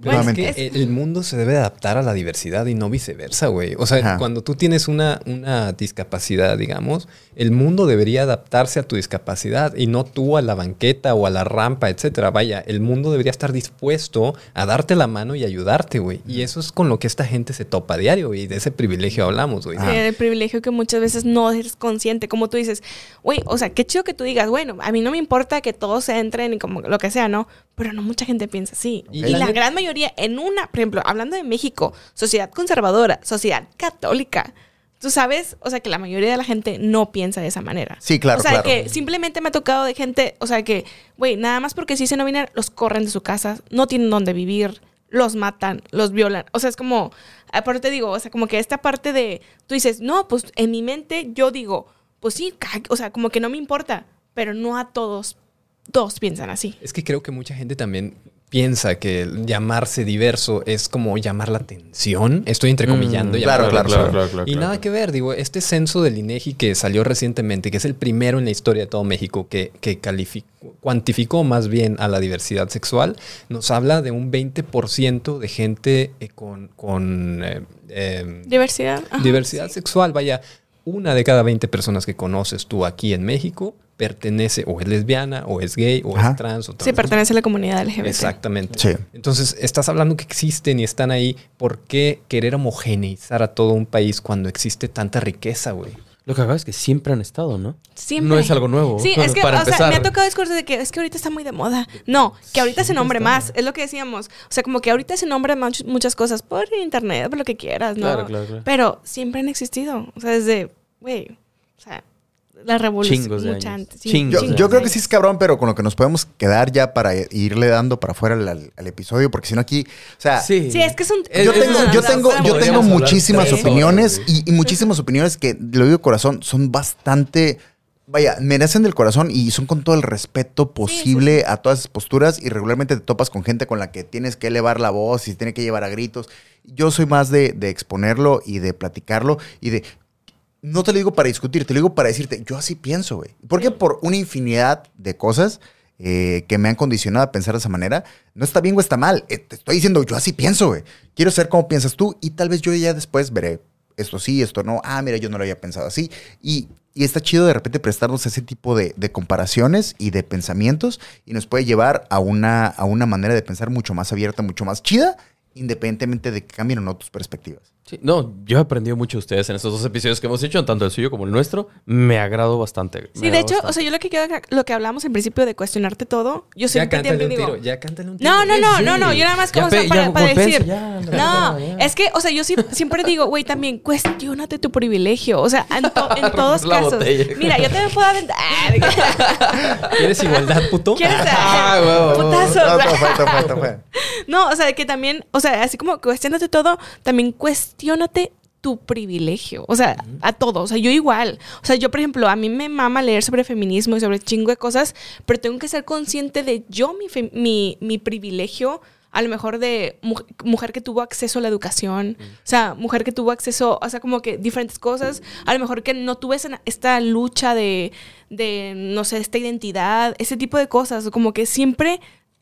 Bueno, es que El, mundo se debe adaptar a la diversidad y no viceversa, güey. O sea, Ajá. cuando tú tienes una, una discapacidad, digamos, el mundo debería adaptarse a tu discapacidad y no tú a la banqueta o a la rampa, etcétera. Vaya, el mundo debería estar dispuesto a darte la mano y ayudarte, güey. Y eso es con lo que esta gente se topa a diario, y de ese privilegio hablamos, güey. El privilegio que muchas veces no eres consciente, como tú dices, güey, o sea, qué chido que tú digas, bueno, a mí no me importa que todos se entren y como lo que sea, ¿no? Pero no mucha gente piensa así. Y Y, la la gran mayoría, en una, por ejemplo, hablando de México, sociedad conservadora, sociedad católica, tú sabes, o sea, que la mayoría de la gente no piensa de esa manera. Sí, claro, O sea, claro. que simplemente me ha tocado de gente, o sea, que, güey, nada más porque sí se no vienen, los corren de su casa, no tienen dónde vivir, los matan, los violan. O sea, es como, aparte te digo, o sea, como que esta parte de, tú dices, no, pues en mi mente yo digo, pues sí, o sea, como que no me importa, pero no a todos, todos piensan así. Es que creo que mucha gente también piensa que llamarse diverso es como llamar la atención. Estoy entrecomillando. Mm, claro, la claro, atención. claro, y claro. nada que ver, digo, este censo del INEGI que salió recientemente, que es el primero en la historia de todo México que, que calificó, cuantificó más bien a la diversidad sexual, nos habla de un 20% de gente eh, con, con eh, eh, Diversidad. Ajá, diversidad sí. sexual. Vaya, una de cada 20 personas que conoces tú aquí en México pertenece o es lesbiana o es gay o Ajá. es trans o Sí, trans- pertenece a la comunidad LGBT. Exactamente. Sí. Entonces, estás hablando que existen y están ahí. ¿Por qué querer homogeneizar a todo un país cuando existe tanta riqueza, güey? Lo que acaba es que siempre han estado, ¿no? Siempre. No es algo nuevo. Sí, es que, Para o sea, empezar. me ha tocado discursos de que es que ahorita está muy de moda. No, que ahorita se nombre más. Es lo que decíamos. O sea, como que ahorita se nombran much- muchas cosas por internet, por lo que quieras, ¿no? Claro, claro, claro. Pero siempre han existido. O sea, desde, güey, o sea, la revolución. Chingos de mucha años. antes. sí, Chingos Yo, de creo que sí es cabrón, pero con lo que nos podemos quedar ya para irle dando para afuera al, al- al episodio, porque si no aquí, o sea, Sí. Sí, es que es un. yo Es- tengo, es- yo es- tengo, yo tengo muchísimas opiniones y, y muchísimas opiniones que, lo digo de corazón, son bastante, vaya, me nacen del corazón y son con todo el respeto posible a todas esas posturas y regularmente te topas con gente con la que tienes que elevar la voz y se tiene que llevar a gritos. Yo soy más de, de exponerlo y de platicarlo y de... No te lo digo para discutir, te lo digo para decirte, yo así pienso, güey. Porque por una infinidad de cosas eh, que me han condicionado a pensar de esa manera, no está bien o está mal. Eh, te estoy diciendo, yo así pienso, güey. Quiero saber cómo piensas tú y tal vez yo ya después veré esto sí, esto no. Ah, mira, yo no lo había pensado así. Y, y está chido de repente prestarnos ese tipo de, de comparaciones y de pensamientos y nos puede llevar a una, a una manera de pensar mucho más abierta, mucho más chida, independientemente de que cambien o no tus perspectivas. Sí, no, yo he aprendido mucho de ustedes en estos dos episodios que hemos hecho, tanto el suyo como el nuestro. Me agradó bastante. Sí, de hecho, bastante. o sea, yo lo que quiero, lo que hablamos en principio de cuestionarte todo, yo Ya siempre cántale un digo. tiro, ya cántale un tiro. No, no, no, Sí. no, no, yo nada más como Ya pe- para, ya decir. ya, no, ya, ya. es que, o sea, yo sí- siempre digo, güey, también cuestionate tu privilegio. O sea, en, to- en todos La casos. botella. Mira, yo te puedo aventar. ¿Quieres igualdad, puto? ¿Quieres? Ah, huevo. Putazo. No, o sea, que también, o sea, así como cuestionate todo, también cuestionate tu privilegio. O sea, a todo. O sea, yo igual. O sea, yo, por ejemplo, a mí me mama leer sobre feminismo y sobre chingo de cosas, pero tengo que ser consciente de yo, mi, mi, mi privilegio. A lo mejor de mu- mujer que tuvo acceso a la educación, o sea, mujer que tuvo acceso, o sea, como que diferentes cosas. A lo mejor que no tuve esta lucha de, de, no sé, esta identidad, ese tipo de cosas. Como que siempre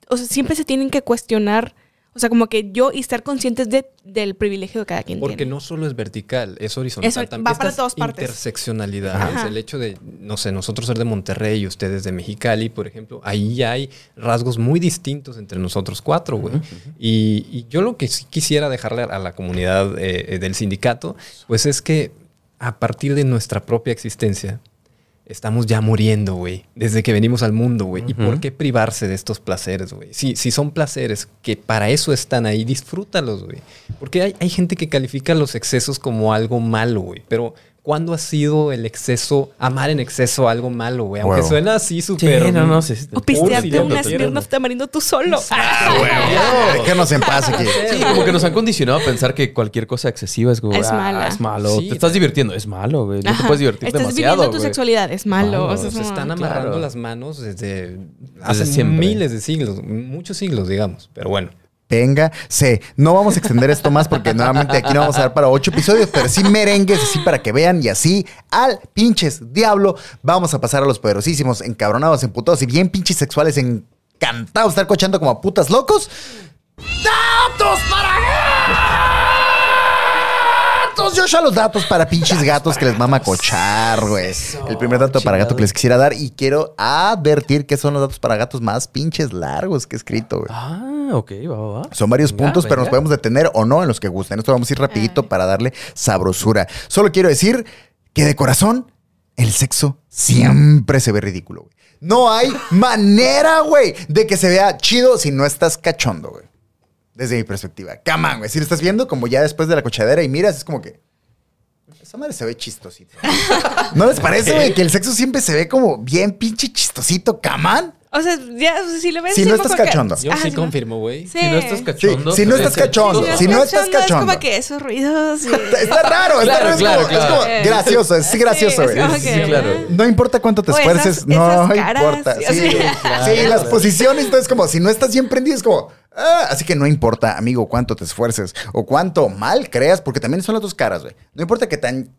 o sea, siempre se tienen que cuestionar, o sea, como que yo y estar conscientes de, del privilegio de cada quien Porque tiene. no solo es vertical, es horizontal. Eso también. va para todas partes. Interseccionalidades, Ajá. el hecho de, no sé, nosotros ser de Monterrey y ustedes de Mexicali, por ejemplo, ahí ya hay rasgos muy distintos entre nosotros cuatro, güey. y, y yo lo que sí quisiera dejarle a la comunidad eh, eh, del sindicato, pues es que a partir de nuestra propia existencia, Estamos ya muriendo, güey. Desde que venimos al mundo, güey. ¿Y por qué privarse de estos placeres, güey? Si, si son placeres que para eso están ahí, disfrútalos, güey. Porque hay, hay gente que califica los excesos como algo malo, güey. Pero ¿cuándo ha sido el exceso, amar en exceso algo malo, güey? Aunque suena así Sí, súper... no, no, sí, sí. O pistearte Cursi, una loco, Smirnoff tamarindo tú solo. Ah, Déjanos en paz aquí. Sí, como que nos han condicionado a pensar que cualquier cosa excesiva es como. Es ah, mala. Es malo. Sí. te estás divirtiendo. Es malo, güey. No te Ajá. puedes divertir Estás demasiado. viviendo tu güey. sexualidad, es malo. Malo. o sea, es Se están amarrando claro. las manos desde hace siempre. miles de siglos, muchos siglos, digamos. Pero bueno. Venga, sí. No vamos a extender esto más porque nuevamente aquí no vamos a dar para ocho episodios, pero sí merengues así para que vean y así al pinches diablo vamos a pasar a los poderosísimos, encabronados, emputados y bien pinches sexuales, encantados de estar cochando como a putas locos. ¡Datos para gatos! Yo ya los datos para pinches gatos que les mama cochar, güey. El primer dato para gato que les quisiera dar y quiero advertir que son los datos para gatos más pinches largos que he escrito, güey. Ah, ok, va, va, va. Son varios Venga, puntos, pero nos podemos detener o no en los que gusten. Esto vamos a ir rapidito Ay. para darle sabrosura. Solo quiero decir que de corazón, el sexo siempre se ve ridículo, güey. No hay manera, güey, de que se vea chido si no estás cachondo, güey. Desde mi perspectiva. Come on, güey. Si lo estás viendo como ya después de la cochadera y miras, es como que... Esa madre se ve chistosito. ¿No les parece, güey? Que el sexo siempre se ve como bien pinche chistosito, camán. O sea, ya, o sea, si lo ves Si no estás cachondo. Yo sí confirmo, güey. Sí. Si no estás Sí, cachondo. si no estás es cachondo, si no estás Es cachondo. como que esos ruidos. y- Está raro, está Claro, raro. es claro, como- Es como gracioso, es gracioso, Sí, es güey. Sí, claro. No importa cuánto te esfuerces, esas- no esas caras, importa. sí, Sí, así. sí, las posiciones, entonces como si no estás bien prendido, es como, ah, así que no importa, amigo, cuánto te esfuerces o cuánto mal creas, porque también son las dos caras, güey. No importa qué tan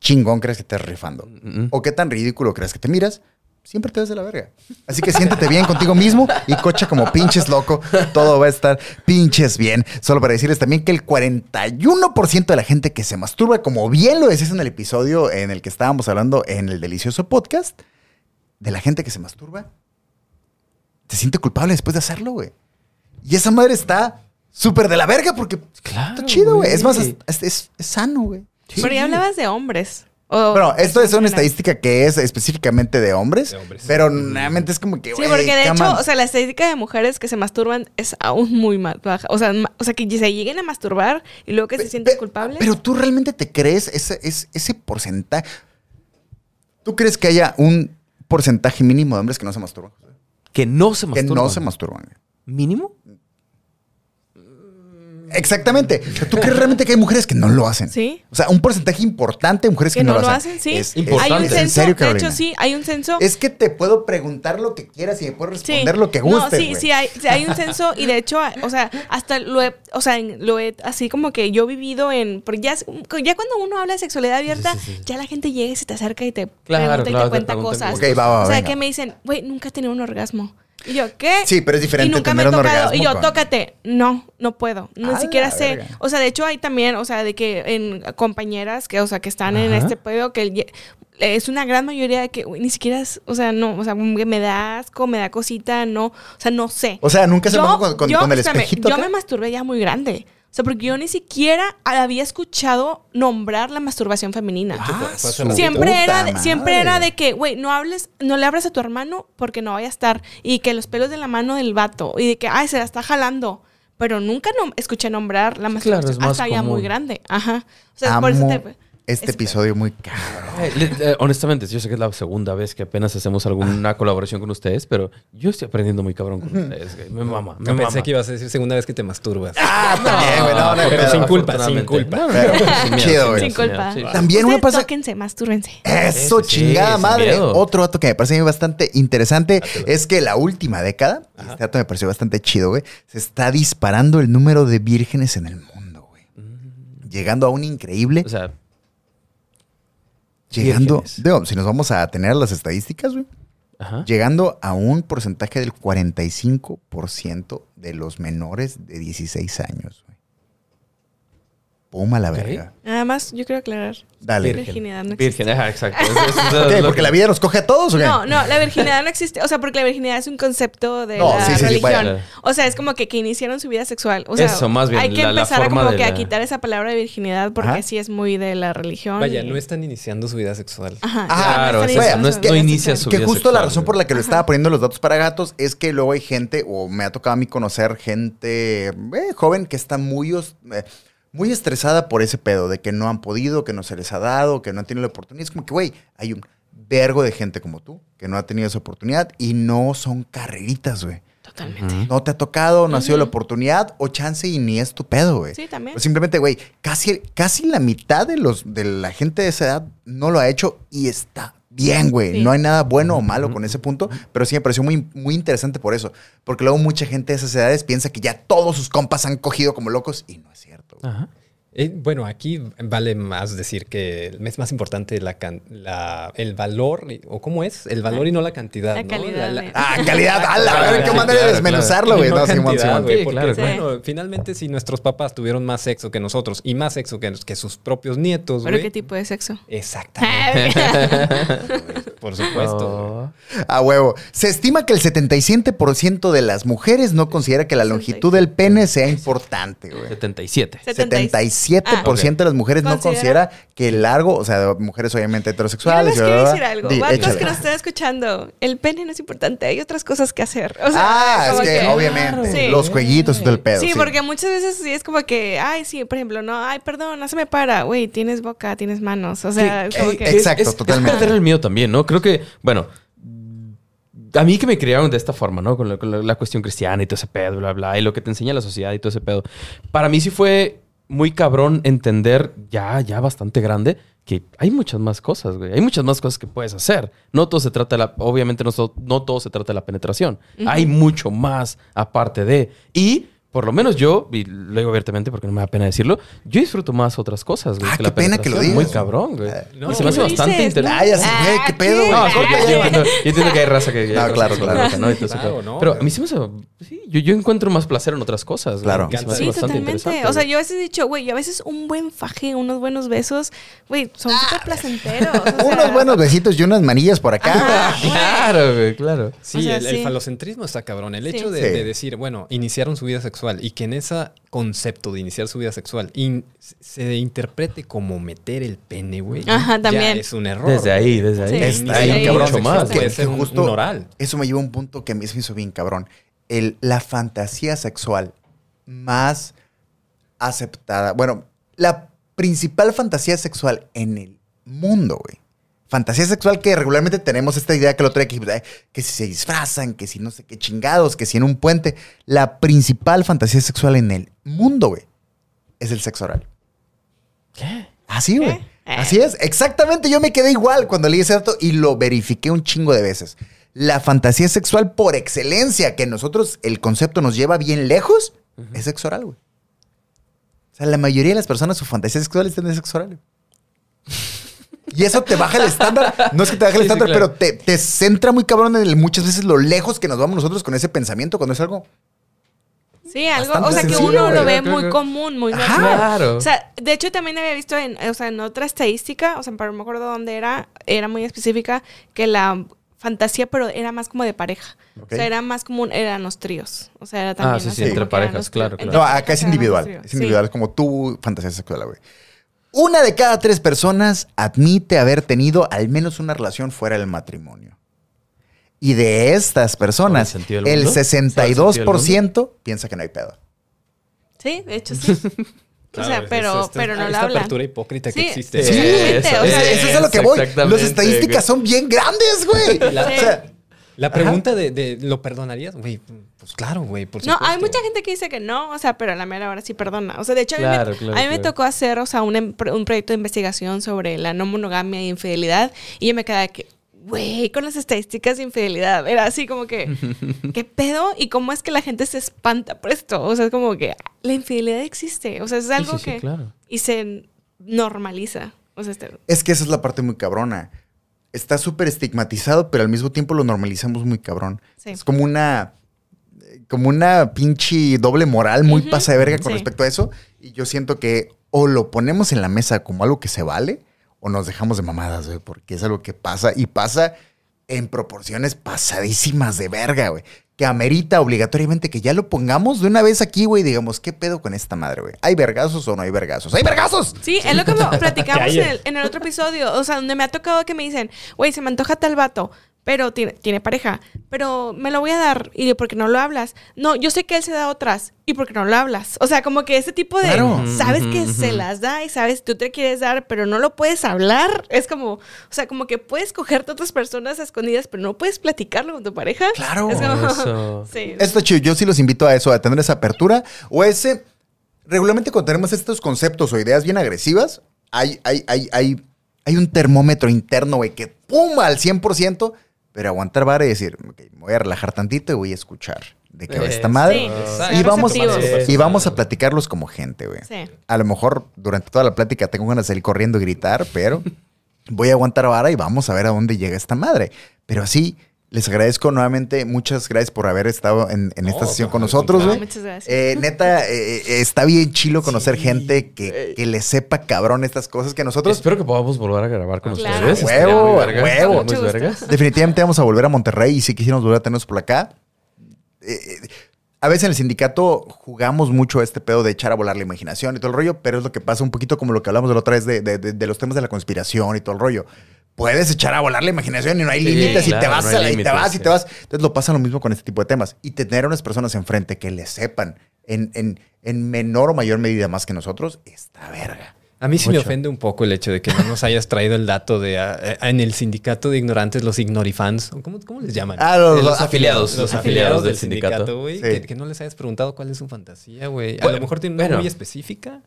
chingón crees que estés rifando o qué tan ridículo crees que te miras, siempre te ves de la verga. Así que siéntete bien contigo mismo y cocha como pinches loco, todo va a estar pinches bien. Solo para decirles también que el 41% de la gente que se masturba, como bien lo decías en el episodio en el que estábamos hablando en el delicioso podcast, de la gente que se masturba, se siente culpable después de hacerlo, güey. Y esa madre está súper de la verga porque Claro, está chido, güey. Es más, es, es- es sano, güey. Pero ya hablabas de hombres. O Bueno, esto es una estadística que es específicamente de hombres, De hombres. pero realmente es como que, Sí, porque de hecho, on. o sea, la estadística de mujeres que se masturban es aún muy más baja. O sea, o sea que se lleguen a masturbar y luego que se sienten culpables. Pero tú realmente te crees ese, ese, ese porcentaje. ¿Tú crees que haya un porcentaje mínimo de hombres que no se masturban? Que no se Que masturban. no se masturban. ¿Mínimo? Exactamente. O sea, ¿Tú crees realmente que hay mujeres que no lo hacen? Sí. O sea, un porcentaje importante de mujeres que, que no lo hacen, sí. Es, Importante. hay un en censo, serio, de hecho sí, hay un censo. Es que te puedo preguntar lo que quieras y me puedes Sí. responder lo que No, gustes, sí, güey. sí hay, sí hay un censo y de hecho, o sea, hasta lo he, o sea, en- lo he, así como que yo he vivido en, porque ya, ya cuando uno habla de sexualidad abierta, Sí, sí, sí. ya la gente llega y se te acerca y te Claro, pregunta y claro, te te cuenta preguntan cosas. cosas. Ok, va, va, o sea, venga. que me dicen, güey, nunca he tenido un orgasmo. Y yo, ¿qué? Sí, pero es diferente Y nunca tener me he tocado. Y yo, con- tócate. No, no puedo. Ni siquiera sé. verga. O sea, de hecho hay también, o sea, de que en compañeras que, o sea, que están en este pedo, que es una gran mayoría de que, güey, ni siquiera, es- o sea, no, o sea, me da asco, me da cosita, no, o sea, no sé. O sea, nunca se Yo- con, con- yo, con el espejito. Yo me masturbé ya muy grande. O sea, porque yo ni siquiera había escuchado nombrar la masturbación femenina. Ah. Siempre era, de, siempre era de que, güey, no hables, no le abras a tu hermano porque no vaya a estar. Y que los pelos de la mano del vato. Y de que, ay, se la está jalando. Pero nunca no, escuché nombrar la claro, masturbación es más hasta ya muy común. grande. Ajá. O sea, Amo por eso te- este es- episodio muy caro. Eh, honestamente, yo sé que es la segunda vez que apenas hacemos alguna colaboración con ustedes, pero yo estoy aprendiendo muy cabrón con ustedes. güey. Me mama, me Yo pensé que ibas a decir segunda vez que te masturbas. Ah, también, güey. No, no, pero pedo. sin culpa, sin culpa. No, no, Pero, no, sin miedo, chido, sin güey. Sin miedo, culpa. sí. También una pasa. tóquense, mastúrbense. Eso, Sí, chingada madre. Otro dato que me parece bastante interesante es que la última década, y este dato me pareció bastante chido, güey, se está disparando el número de vírgenes en el mundo, güey. Llegando a un increíble. O sea, llegando. Digo, si nos vamos a tener las estadísticas, güey. ajá. Llegando a un porcentaje del 45% de los menores de 16 años, güey. Puma la verga. Nada más, yo quiero aclarar. Dale. La virginidad no existe. Virgen, ajá, exacto. Eso- eso- ¿Porque que- la vida nos coge a todos o qué? No, no, la virginidad no existe. O sea, porque la virginidad es un concepto de No, la sí, sí, sí, religión. O sea, es como que, que iniciaron su vida sexual. O sea, Eso, más bien, hay que la- la empezar a forma como de que a la- quitar esa palabra de virginidad porque Ajá. sí es muy de la religión. Vaya, y- no están iniciando su vida sexual. Ajá, Ah, Claro, están o sea, no es- su no vida inicia sexual. su- Que vida justo la sexual, razón por la que lo estaba poniendo los datos para gatos es que luego hay gente, o me ha tocado a mí conocer gente eh, joven que está muy, os- eh, muy estresada por ese pedo, de que no han podido, que no se les ha dado, que no han tenido la oportunidad. Es como que, güey, hay un vergo de gente como tú que no ha tenido esa oportunidad y no son carreritas, güey. Totalmente. No te ha tocado, no ha sido la oportunidad, o chance y ni es tu pedo, güey. Sí, también. O simplemente, güey, casi, casi la mitad de, los, de la gente de esa edad no lo ha hecho y está bien, güey. Sí. No hay nada bueno o malo con ese punto, pero sí me pareció muy, muy interesante por eso. Porque luego mucha gente de esas edades piensa que ya todos sus compas han cogido como locos y no es cierto. güey. Ajá. Eh, bueno, aquí vale más decir que es más importante la, can- la- el valor, o cómo es, el valor y no la cantidad. La ¿no? calidad La- de- Ah, calidad, a la ver, qué manera de desmenuzarlo, güey. no No, Simón, cantidad, Simón. güey, Sí, porque, claro. bueno, finalmente si nuestros papás tuvieron más sexo que nosotros y más sexo que, que sus propios nietos, ¿Pero qué tipo de sexo? Exactamente. Por supuesto. Oh. A huevo. Se estima que el 77% de las mujeres no considera que la longitud del pene sea importante, güey. 77. 77% de las mujeres no Considera- que el largo, o sea, de mujeres obviamente Yo heterosexuales. les y quiero decir algo. Di, Vatos que nos estén escuchando, el pene no es importante, hay otras cosas que hacer. O sea, ah, es que, obviamente, Sí. los jueguitos y todo el pedo. Sí, porque muchas veces sí es como que, ay, sí, por ejemplo, no, ay, perdón, no se me para, güey, tienes boca, tienes manos, o sea, Sí, como eh, que... Exacto, es, es totalmente. perder el mío también, ¿no? Creo que, bueno, a mí que me criaron de esta forma, ¿no? Con, la, con la- la cuestión cristiana y todo ese pedo, bla, bla, y lo que te enseña la sociedad y todo ese pedo. Para mí sí fue muy cabrón entender, ya, ya bastante grande, que hay muchas más cosas, güey. Hay muchas más cosas que puedes hacer. No todo se trata de la... Obviamente no, no todo se trata de la penetración. Hay mucho más aparte de... Y... Por lo menos yo, y lo digo abiertamente porque no me da pena decirlo, yo disfruto más otras cosas, güey. Ah, que qué la pena que lo penetración. Muy digas. cabrón, güey. No, Y se me hace ¿qué bastante interesante. Ah, ya Ah, qué pedo, güey. No, corta, yo, entiendo, yo entiendo que hay raza que... No, claro, claro. Pero a mí sí me hace... Sí, yo, yo encuentro más placer en otras cosas. Claro. que se me hace Sí, bastante interesante, O sea, yo a veces he dicho, güey, a veces un buen faje, unos buenos besos, güey, son súper placenteros. o sea, Unos buenos besitos y unas manillas por acá. Güey. Claro, güey, claro. Sí, O sea, el, falocentrismo está cabrón. El Sí. hecho de, de decir, bueno, iniciaron su vida sexual y que en ese concepto de iniciar su vida sexual in- se interprete como meter el pene, güey. Ajá, ya también. es un error. Desde ahí, desde ahí. Sí. Está ahí, cabrón. sexual más, Puede Que- ser que un, justo un oral. Eso me lleva a un punto que a mí se me hizo bien cabrón. El, la fantasía sexual más aceptada. Bueno, la principal fantasía sexual en el mundo, güey. Fantasía sexual que regularmente tenemos esta idea que lo trae que, eh, que si se disfrazan, que si no sé qué chingados, que si en un puente. La principal fantasía sexual en el mundo, güey, es el sexo oral. ¿Qué? Así, güey. ¿Qué? Así es. Exactamente. Yo me quedé igual cuando leí ese dato y lo verifiqué un chingo de veces. La fantasía sexual por excelencia, que nosotros el concepto nos lleva bien lejos, es sexo oral, güey. O sea, la mayoría de las personas su fantasía sexual es tener sexo oral. güey. Y eso te baja el estándar. No es que te baje el Sí, sí, estándar, claro. pero te, te centra muy cabrón en el- muchas veces lo lejos que nos vamos nosotros con ese pensamiento cuando es algo. Sí, algo, o sea, que uno lo ve muy común, muy Ajá. normal. Claro. O sea, de hecho también había visto en, o sea, en otra estadística, o sea, pero no me acuerdo dónde era, era muy específica, que la fantasía, pero era más como de pareja. O sea, era más común, eran los tríos. O sea, era también sí, así sí, entre parejas, claro, claro. No, acá es individual. Es Sí. individual, es como tu fantasía sexual, güey. Una de cada tres personas admite haber tenido al menos una relación fuera del matrimonio. Y de estas personas, ¿Sabe el el mundo? ¿Sabe el sentido del 62% piensa que no hay pedo. Sí, de hecho sí. o sea, pero, es- es- pero no lo hablan. apertura hipócrita que existe. sí, eso, o sea, Es- eso es a lo que voy. Las estadísticas güey. son bien grandes, güey. La- O sea, La pregunta de, de, ¿lo perdonarías? Güey, pues claro, güey, por No, supuesto. hay mucha gente que dice que no, o sea, pero a la mera hora sí perdona. O sea, de hecho, a mí, me, claro, a mí me claro. tocó hacer, o sea, un, em- un proyecto de investigación sobre la no monogamia e infidelidad y yo me quedaba que, güey, con las estadísticas de infidelidad. Era así como que, ¿qué pedo? ¿Y cómo es que la gente se espanta por esto? O sea, es como que la infidelidad existe. O sea, es algo sí, sí, que... claro. Y se normaliza. O sea, este, es que esa es la parte muy cabrona. Está súper estigmatizado, pero al mismo tiempo lo normalizamos muy cabrón. Sí. Es como una. Como una pinche doble moral muy Ujú, pasa de verga con sí. respecto a eso. Y yo siento que o lo ponemos en la mesa como algo que se vale, o nos dejamos de mamadas, güey, porque es algo que pasa y pasa en proporciones pasadísimas de verga, güey. Que amerita obligatoriamente que ya lo pongamos de una vez aquí, güey, digamos, ¿qué pedo con esta madre, güey? ¿Hay vergazos o no hay vergazos? ¡Hay vergazos! Sí, es lo que platicamos en el, en el otro episodio. O sea, donde me ha tocado que me dicen, güey, se me antoja tal vato, pero tiene, tiene pareja, pero me lo voy a dar. Y de, ¿por qué no lo hablas? No, yo sé que él se da otras. ¿Y por qué no lo hablas? O sea, como que ese tipo de. Claro. Sabes que se las da y sabes, tú te quieres dar, pero no lo puedes hablar. Es como, o sea, como que puedes cogerte a otras personas a escondidas, pero no puedes platicarlo con tu pareja. Claro. Es como- Eso. sí. Esto chido. Yo sí los invito a eso, a tener esa apertura o ese. Regularmente cuando tenemos estos conceptos o ideas bien agresivas, hay, hay, hay, hay, hay un termómetro interno, güey, que pum al 100%, pero aguantar vara y decir, ok, me voy a relajar tantito y voy a escuchar de qué va esta madre. Sí, Exacto. Y vamos, y vamos a platicarlos como gente, güey. Sí. A lo mejor durante toda la plática tengo ganas de salir corriendo y gritar, pero voy a aguantar vara y vamos a ver a dónde llega esta madre. Pero así, les agradezco nuevamente. Muchas gracias por haber estado en, en esta sesión con nosotros, güey. Muchas gracias. Eh, neta, eh, eh, está bien chilo conocer gente que, que le sepa cabrón estas cosas que nosotros. Espero que podamos volver a grabar con Claro. ustedes. Huevo, huevo. Definitivamente vamos a volver a Monterrey y si quisiéramos volver a tenernos por acá. Eh, a veces en el sindicato jugamos mucho este pedo de echar a volar la imaginación y todo el rollo, pero es lo que pasa un poquito como lo que hablamos de la otra vez de, de- de- de los temas de la conspiración y todo el rollo. Puedes echar a volar la imaginación y no hay Sí, límites y te vas no a la- y te vas y te vas. Entonces lo pasa lo mismo con este tipo de temas. Y tener unas personas enfrente que le sepan en, en- en menor o mayor medida más que nosotros, está verga. A mí sí me ofende un poco el hecho de que no nos hayas traído el dato de ah, eh, en el sindicato de ignorantes, los ignorifans. ¿Cómo, cómo les llaman? Ah, los, los los afiliados. los afiliados afiliados del del sindicato, güey. Sí. Que, que no les hayas preguntado cuál es su fantasía, güey. A Bueno, lo mejor tiene una bueno. muy específica.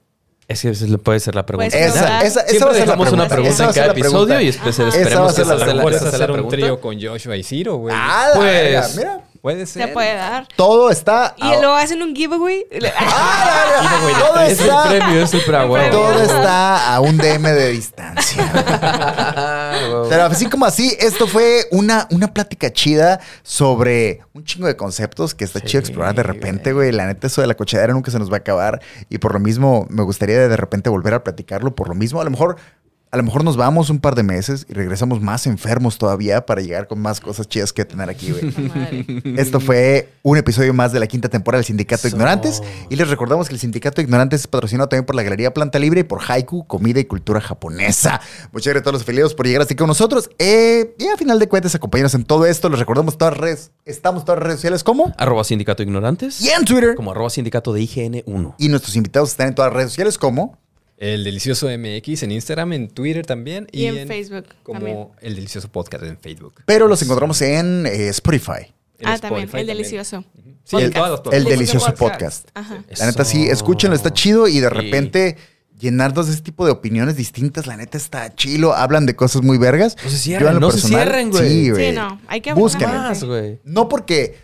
Es que esa puede ser la pregunta. Puede ser. Esa, esa, esa Siempre va a ser la dejamos una pregunta. Esa en cada episodio y Esa esperemos va a ser que la esa sea pregunta. esa hacer un trío con Joshua y Ciro, güey. Ah, Pues- mira. Puede ser. Se puede dar. Todo está. Y luego hacen un giveaway. Ah. Todo Es el está. premio, es. Todo está a un DM de distancia. Pero así como así, esto fue una, una plática chida sobre un chingo de conceptos que está chido explorar de repente, güey. La neta, eso de la cochadera nunca se nos va a acabar. Y por lo mismo, me gustaría de repente volver a platicarlo. Por lo mismo, a lo mejor. A lo mejor nos vamos un par de meses y regresamos más enfermos todavía para llegar con más cosas chidas que tener aquí, güey. Esto fue un episodio más de la quinta temporada del Sindicato de. Ignorantes. Y les recordamos que el Sindicato de Ignorantes es patrocinado también por la Galería Planta Libre y por Haiku, comida y cultura japonesa. Muchas gracias a todos los afiliados por llegar aquí con nosotros. Eh, y a final de cuentas, acompáñanos en todo esto. Les recordamos todas las redes. Estamos en todas las redes sociales como Arroba sindicato ignorantes. y en Twitter. Como arroba sindicato de IGN1. Y nuestros invitados están en todas las redes sociales como El Delicioso MX en Instagram, en Twitter también. Y en Facebook Como también. El Delicioso Podcast en Facebook. pero los encontramos en eh, Spotify. En Ah, también. El delicioso. Sí, El- el delicioso podcast. Ajá. La neta, sí, escúchenlo, está chido y de Sí. repente llenarnos de ese tipo de opiniones distintas, la neta está chilo, hablan de cosas muy vergas. No se Yo cierren, en lo no se cierren, güey. Sí, Sí, güey. no. Hay que Busquen. hablar. Más, güey. No porque,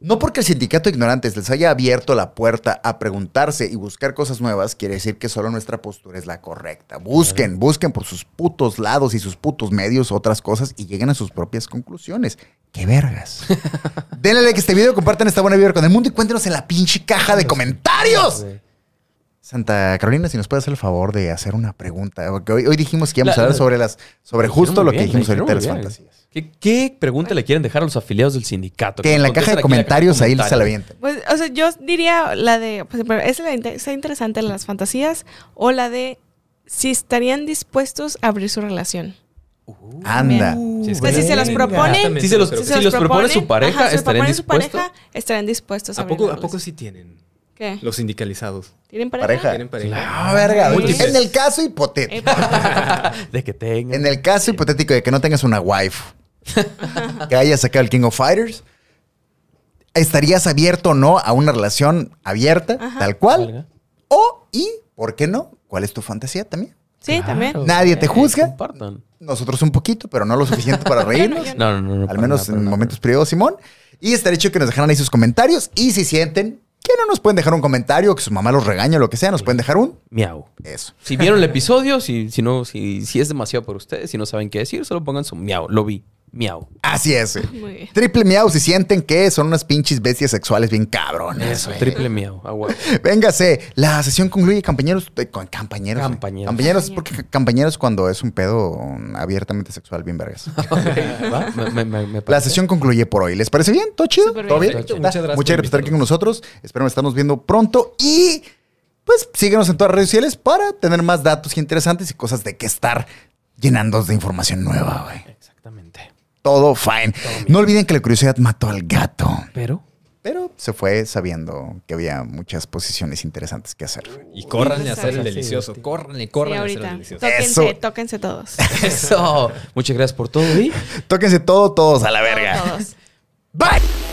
no porque el sindicato de ignorantes les haya abierto la puerta a preguntarse y buscar cosas nuevas, quiere decir que solo nuestra postura es la correcta. Busquen, busquen por sus putos lados y sus putos medios otras cosas y lleguen a sus propias conclusiones. ¡Qué vergas! Denle like a este video, compartan esta buena vibra con el mundo y cuéntenos en la pinche caja de comentarios. Santa Carolina, si nos puede hacer el favor de hacer una pregunta. Porque hoy, hoy dijimos que íbamos La- a hablar la- sobre las, sobre Lo justo lo que bien, dijimos ahorita de las bien. fantasías. ¿Qué, qué pregunta le quieren dejar a los afiliados del sindicato? Que en la caja de comentarios ahí se la avienten. Pues, o sea, yo diría la de, pues, pero esa la está interesante las fantasías o la de si estarían dispuestos a abrir su relación. Anda. Sí, es Pues si se los proponen, Si se los- creo si que se los propone su pareja, ajá, si ¿estarían propone su dispuestos? pareja, estarían dispuestos a ¿A abrir poco, ¿A poco sí tienen? ¿Qué? Los sindicalizados. ¿Tienen pareja? Pareja. ¿Tienen pareja? Ah, verga. Múltiples. En el caso hipotético. Eh, de que tengan. En el caso hipotético de que no tengas una wife, que hayas sacado el King of Fighters, ¿estarías abierto o no a una relación abierta, tal cual? Valga. O, y, ¿por qué no? ¿Cuál es tu fantasía también? sí, también. Nadie te güey, juzga. Nosotros un poquito, pero no lo suficiente para reírnos. No, no, no. no, Al menos nada, en nada. momentos privados, Simón. Y estaría hecho que nos dejaran ahí sus comentarios. Y si sienten que no nos pueden dejar un comentario, que su mamá los regaña lo que sea, nos pueden dejar un Miau. eso. Si vieron el episodio, si, si no, si, si es demasiado por ustedes, si no saben qué decir, solo pongan su miau. Lo vi. Miau. Así es. güey. Muy bien. Triple miau si sienten que son unas pinches bestias sexuales bien cabrones. Eso, güey. triple miau. Ah. Véngase, la sesión concluye, compañeros. eh, con compañeros. güey. Compañeros, porque compañeros cuando es un pedo um, abiertamente sexual, bien vergas. ¿Va? Me- me- me- me La parece. sesión concluye por hoy. ¿Les parece bien? ¿Todo chido? Súper ¿Todo bien. bien? Perfecto. Muchas gracias Muchas por gracias por estar aquí con nosotros. Esperamos estarnos viendo pronto y pues síguenos en todas las redes sociales para tener más datos interesantes y cosas de qué estar llenándonos de información nueva, güey. Todo fine. No olviden que la curiosidad mató al gato. Pero. Pero se fue sabiendo que había muchas posiciones interesantes que hacer. Y córranle a hacer el Sí, delicioso. sí. Córranle, Sí, córranle a hacer el delicioso. Tóquense, Eso. tóquense todos. Eso. Muchas gracias por todo y. Tóquense todo, todos a la verga. Todos. Bye.